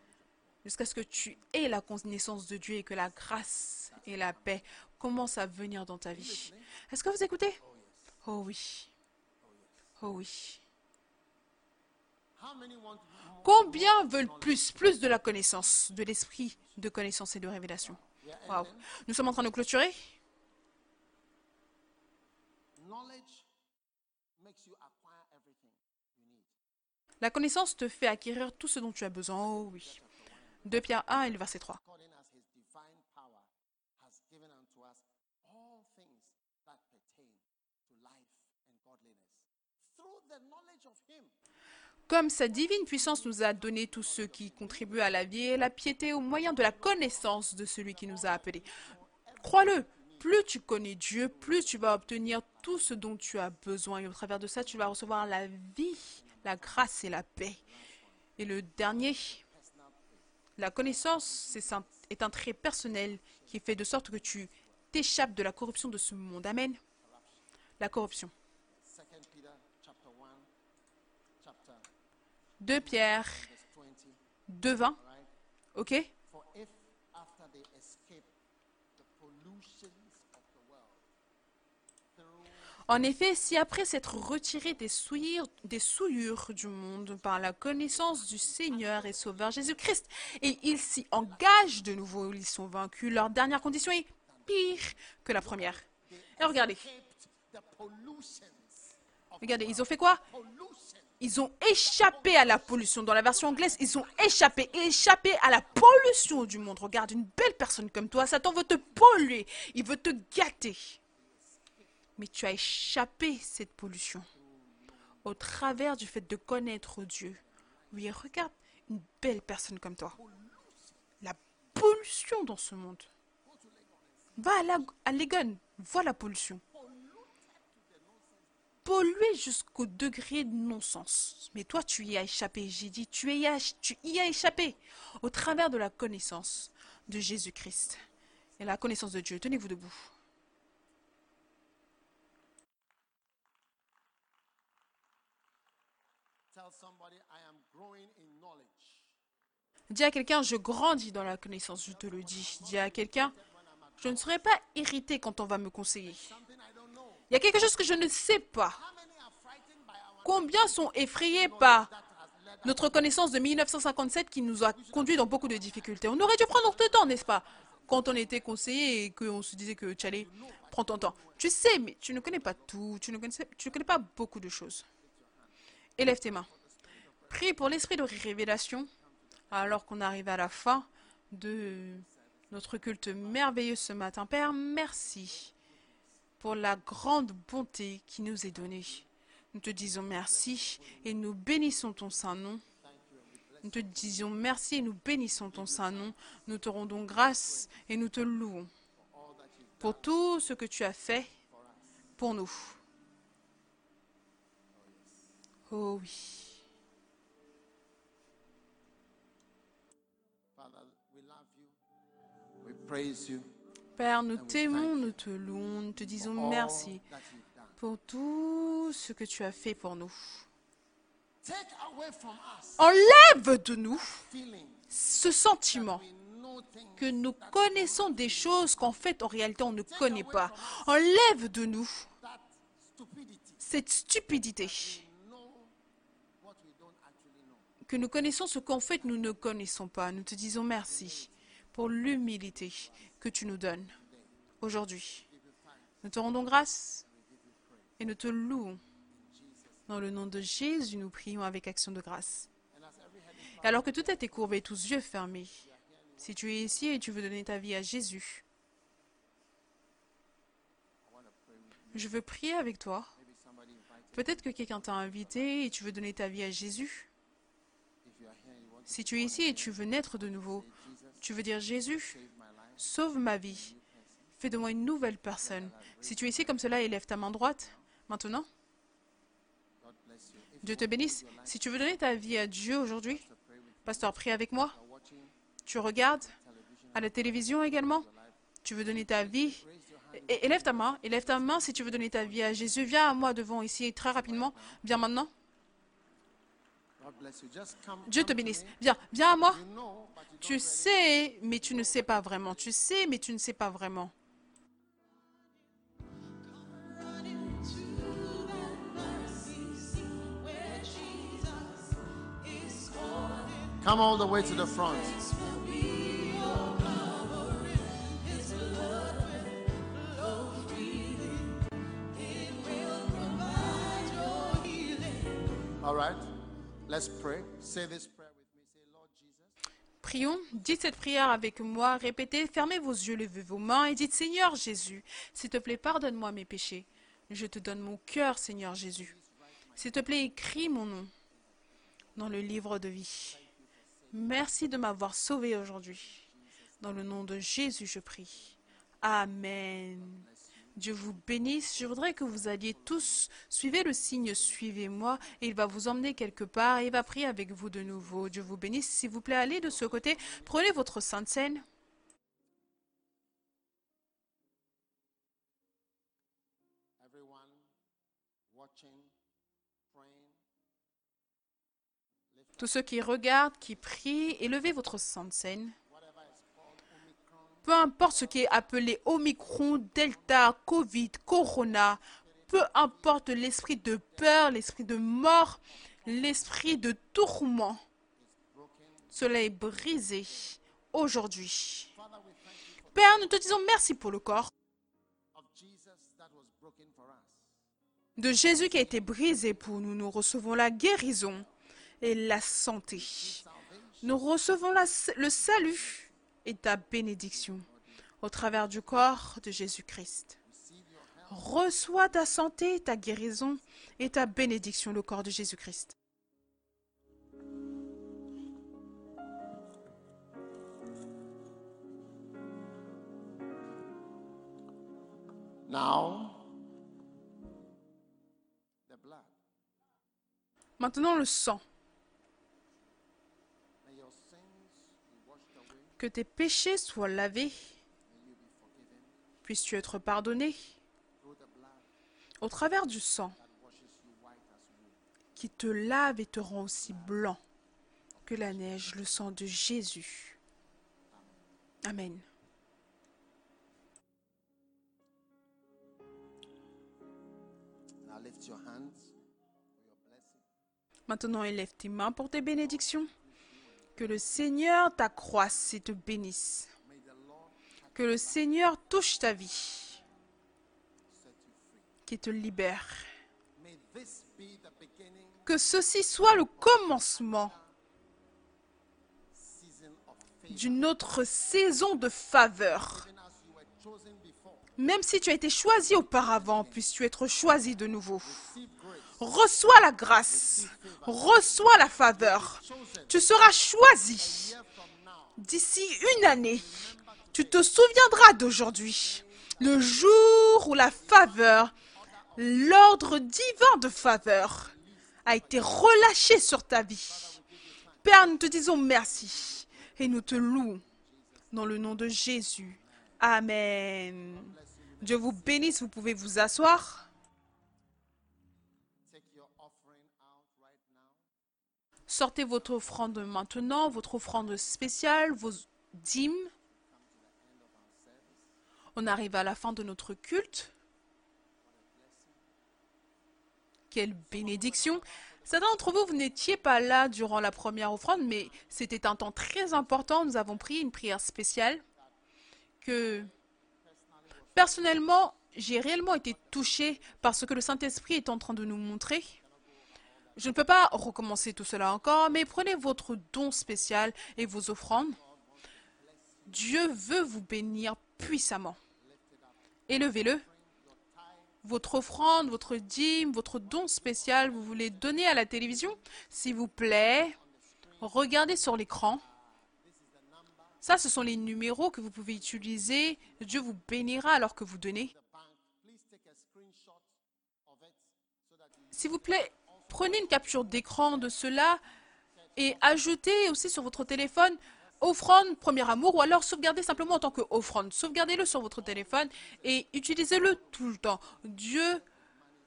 Jusqu'à ce que tu aies la connaissance de Dieu et que la grâce et la paix commencent à venir dans ta vie. Est-ce que vous écoutez? Oh oui. Oh oui. Combien veulent plus Plus de la connaissance, de l'esprit de connaissance et de révélation? Wow. Nous sommes en train de clôturer La connaissance te fait acquérir tout ce dont tu as besoin. Oh oui. 2 Pierre 1 et le verset 3. Comme sa divine puissance nous a donné tout ce qui contribue à la vie et la piété au moyen de la connaissance de celui qui nous a appelés. Crois-le, plus tu connais Dieu, plus tu vas obtenir tout ce dont tu as besoin. Et au travers de ça, tu vas recevoir la vie, la grâce et la paix. Et le dernier, la connaissance est un trait personnel qui fait de sorte que tu t'échappes de la corruption de ce monde. Amen. La corruption. 2 Pierre 2.20. OK En effet, si après s'être retiré des souillures, des souillures du monde par la connaissance du Seigneur et Sauveur Jésus-Christ, et ils s'y engagent de nouveau, ils sont vaincus, leur dernière condition est pire que la première. Et regardez. Regardez, ils ont fait quoi? Ils ont échappé à la pollution. Dans la version anglaise, ils ont échappé, échappé à la pollution du monde. Regarde, une belle personne comme toi, Satan veut te polluer, il veut te gâter. Mais tu as échappé cette pollution au travers du fait de connaître Dieu. Oui, regarde, une belle personne comme toi. La pollution dans ce monde. Va à, Legon, vois la pollution pollué jusqu'au degré de non-sens. Mais toi, tu y as échappé. J'ai dit, tu y, as, tu y as échappé au travers de la connaissance de Jésus-Christ et la connaissance de Dieu. Tenez-vous debout. Dis à quelqu'un, je grandis dans la connaissance, je te le dis. Dis à quelqu'un, je ne serai pas irrité quand on va me conseiller. Il y a quelque chose que je ne sais pas. Combien sont effrayés par notre connaissance de 1957 qui nous a conduit dans beaucoup de difficultés On aurait dû prendre notre temps, n'est-ce pas Quand on était conseillé et qu'on se disait que Tchalé, prends ton temps. Tu sais, mais tu ne connais pas tout, tu ne connais, tu ne connais pas beaucoup de choses. Élève tes mains. Prie pour l'esprit de révélation alors qu'on arrive à la fin de notre culte merveilleux ce matin. Père, merci pour la grande bonté qui nous est donnée. Nous te disons merci et nous bénissons ton saint nom. Nous te disons merci et nous bénissons ton saint nom. Nous te rendons grâce et nous te louons pour tout ce que tu as fait pour nous. Oh oui. Père, nous t'aimons, nous te louons, nous te disons merci pour tout ce que tu as fait pour nous. Enlève de nous ce sentiment que nous connaissons des choses qu'en fait, en réalité, on ne connaît pas. Enlève de nous cette stupidité que nous connaissons ce qu'en fait nous ne connaissons pas. Nous te disons merci pour l'humilité que tu nous donnes aujourd'hui. Nous te rendons grâce et nous te louons. Dans le nom de Jésus, nous prions avec action de grâce. Et alors que tout est courbé, tous yeux fermés, si tu es ici et tu veux donner ta vie à Jésus, je veux prier avec toi. Peut-être que quelqu'un t'a invité et tu veux donner ta vie à Jésus. Si tu es ici et tu veux naître de nouveau, tu veux dire Jésus, sauve ma vie. Fais de moi une nouvelle personne. Si tu es ici comme cela, élève ta main droite. Maintenant. Dieu te bénisse. Si tu veux donner ta vie à Dieu aujourd'hui, pasteur, prie avec moi. Tu regardes à la télévision également. Tu veux donner ta vie. élève ta main. Élève ta main si tu veux donner ta vie à Jésus. Viens à moi devant ici très rapidement. Viens maintenant. Dieu te bénisse. Viens, viens à moi. Tu sais, mais tu ne sais pas vraiment. Tu sais, mais tu ne sais pas vraiment. Come all the way to the front. All right. Prions, dites cette prière avec moi, répétez, fermez vos yeux, levez vos mains et dites Seigneur Jésus, s'il te plaît, pardonne-moi mes péchés. Je te donne mon cœur, Seigneur Jésus. S'il te plaît, écris mon nom dans le livre de vie. Merci de m'avoir sauvé aujourd'hui. Dans le nom de Jésus, je prie. Amen. Dieu vous bénisse. Je voudrais que vous alliez tous, suivez le signe, suivez-moi, et il va vous emmener quelque part, et il va prier avec vous de nouveau. Dieu vous bénisse. S'il vous plaît, allez de ce côté, prenez votre sainte scène. Tous ceux qui regardent, qui prient, élevez votre sainte scène peu importe ce qui est appelé Omicron, Delta, Covid, Corona, peu importe l'esprit de peur, l'esprit de mort, l'esprit de tourment, cela est brisé aujourd'hui. Père, nous te disons merci pour le corps de Jésus qui a été brisé pour nous. Nous recevons la guérison et la santé. Nous recevons le salut et ta bénédiction au travers du corps de Jésus-Christ. Reçois ta santé, ta guérison et ta bénédiction, le corps de Jésus-Christ. Maintenant le sang. Que tes péchés soient lavés. Puisses-tu être pardonné au travers du sang qui te lave et te rend aussi blanc que la neige, le sang de Jésus. Amen. Maintenant, élève tes mains pour tes bénédictions. Que le Seigneur t'accroisse et te bénisse. Que le Seigneur touche ta vie. Qui te libère. Que ceci soit le commencement d'une autre saison de faveur. Même si tu as été choisi auparavant, puisses-tu être choisi de nouveau. Reçois la grâce, reçois la faveur. Tu seras choisi. D'ici une année, tu te souviendras d'aujourd'hui, le jour où la faveur, l'ordre divin de faveur, a été relâché sur ta vie. Père, nous te disons merci et nous te louons dans le nom de Jésus. Amen. Dieu vous bénisse, vous pouvez vous asseoir. Sortez votre offrande maintenant, votre offrande spéciale, vos dîmes. On arrive à la fin de notre culte. Quelle bénédiction. Certains d'entre vous, vous n'étiez pas là durant la première offrande, mais c'était un temps très important. Nous avons pris une prière spéciale que, personnellement, j'ai réellement été touché par ce que le Saint-Esprit est en train de nous montrer. Je ne peux pas recommencer tout cela encore, mais prenez votre don spécial et vos offrandes. Dieu veut vous bénir puissamment. Élevez-le. Votre offrande, votre dîme, votre don spécial, vous voulez donner à la télévision? S'il vous plaît, regardez sur l'écran. Ça, ce sont les numéros que vous pouvez utiliser. Dieu vous bénira alors que vous donnez. S'il vous plaît, Prenez une capture d'écran de cela et ajoutez aussi sur votre téléphone offrande premier amour ou alors sauvegardez simplement en tant que offrande. Sauvegardez-le sur votre téléphone et utilisez-le tout le temps. Dieu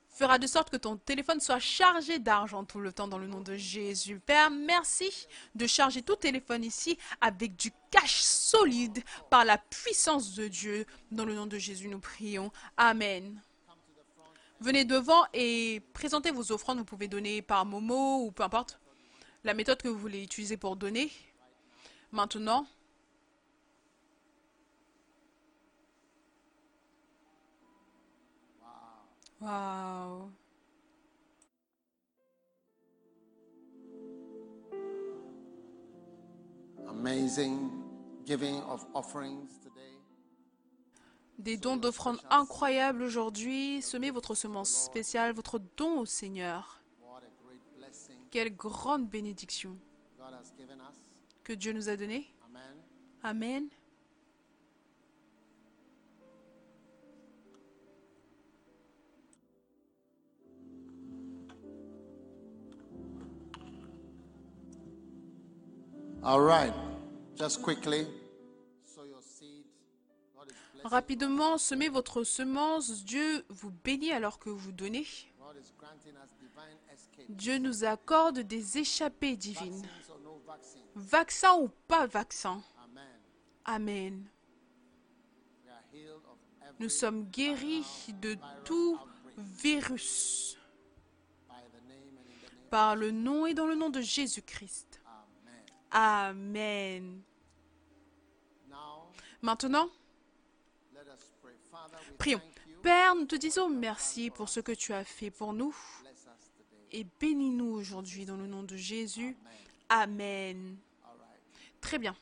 fera de sorte que ton téléphone soit chargé d'argent tout le temps dans le nom de Jésus. Père, merci de charger tout téléphone ici avec du cash solide par la puissance de Dieu. Dans le nom de Jésus, nous prions. Amen venez devant et présentez vos offrandes. Vous pouvez donner par Momo ou peu importe la méthode que vous voulez utiliser pour donner. Maintenant, Wow. Amazing giving of offerings. Des dons d'offrandes incroyables aujourd'hui. Semez votre semence spéciale, votre don au Seigneur. Quelle grande bénédiction que Dieu nous a donnée. Amen. All right. Just quickly. Rapidement, semez votre semence. Dieu vous bénit alors que vous donnez. Dieu nous accorde des échappées divines. Vaccin ou pas vaccin. Amen. Nous sommes guéris de tout virus par le nom et dans le nom de Jésus-Christ. Amen. Maintenant, let us pray. Father, we prions. Père, nous te disons merci pour ce que tu as fait pour nous et bénis-nous aujourd'hui dans le nom de Jésus. Amen. Très bien.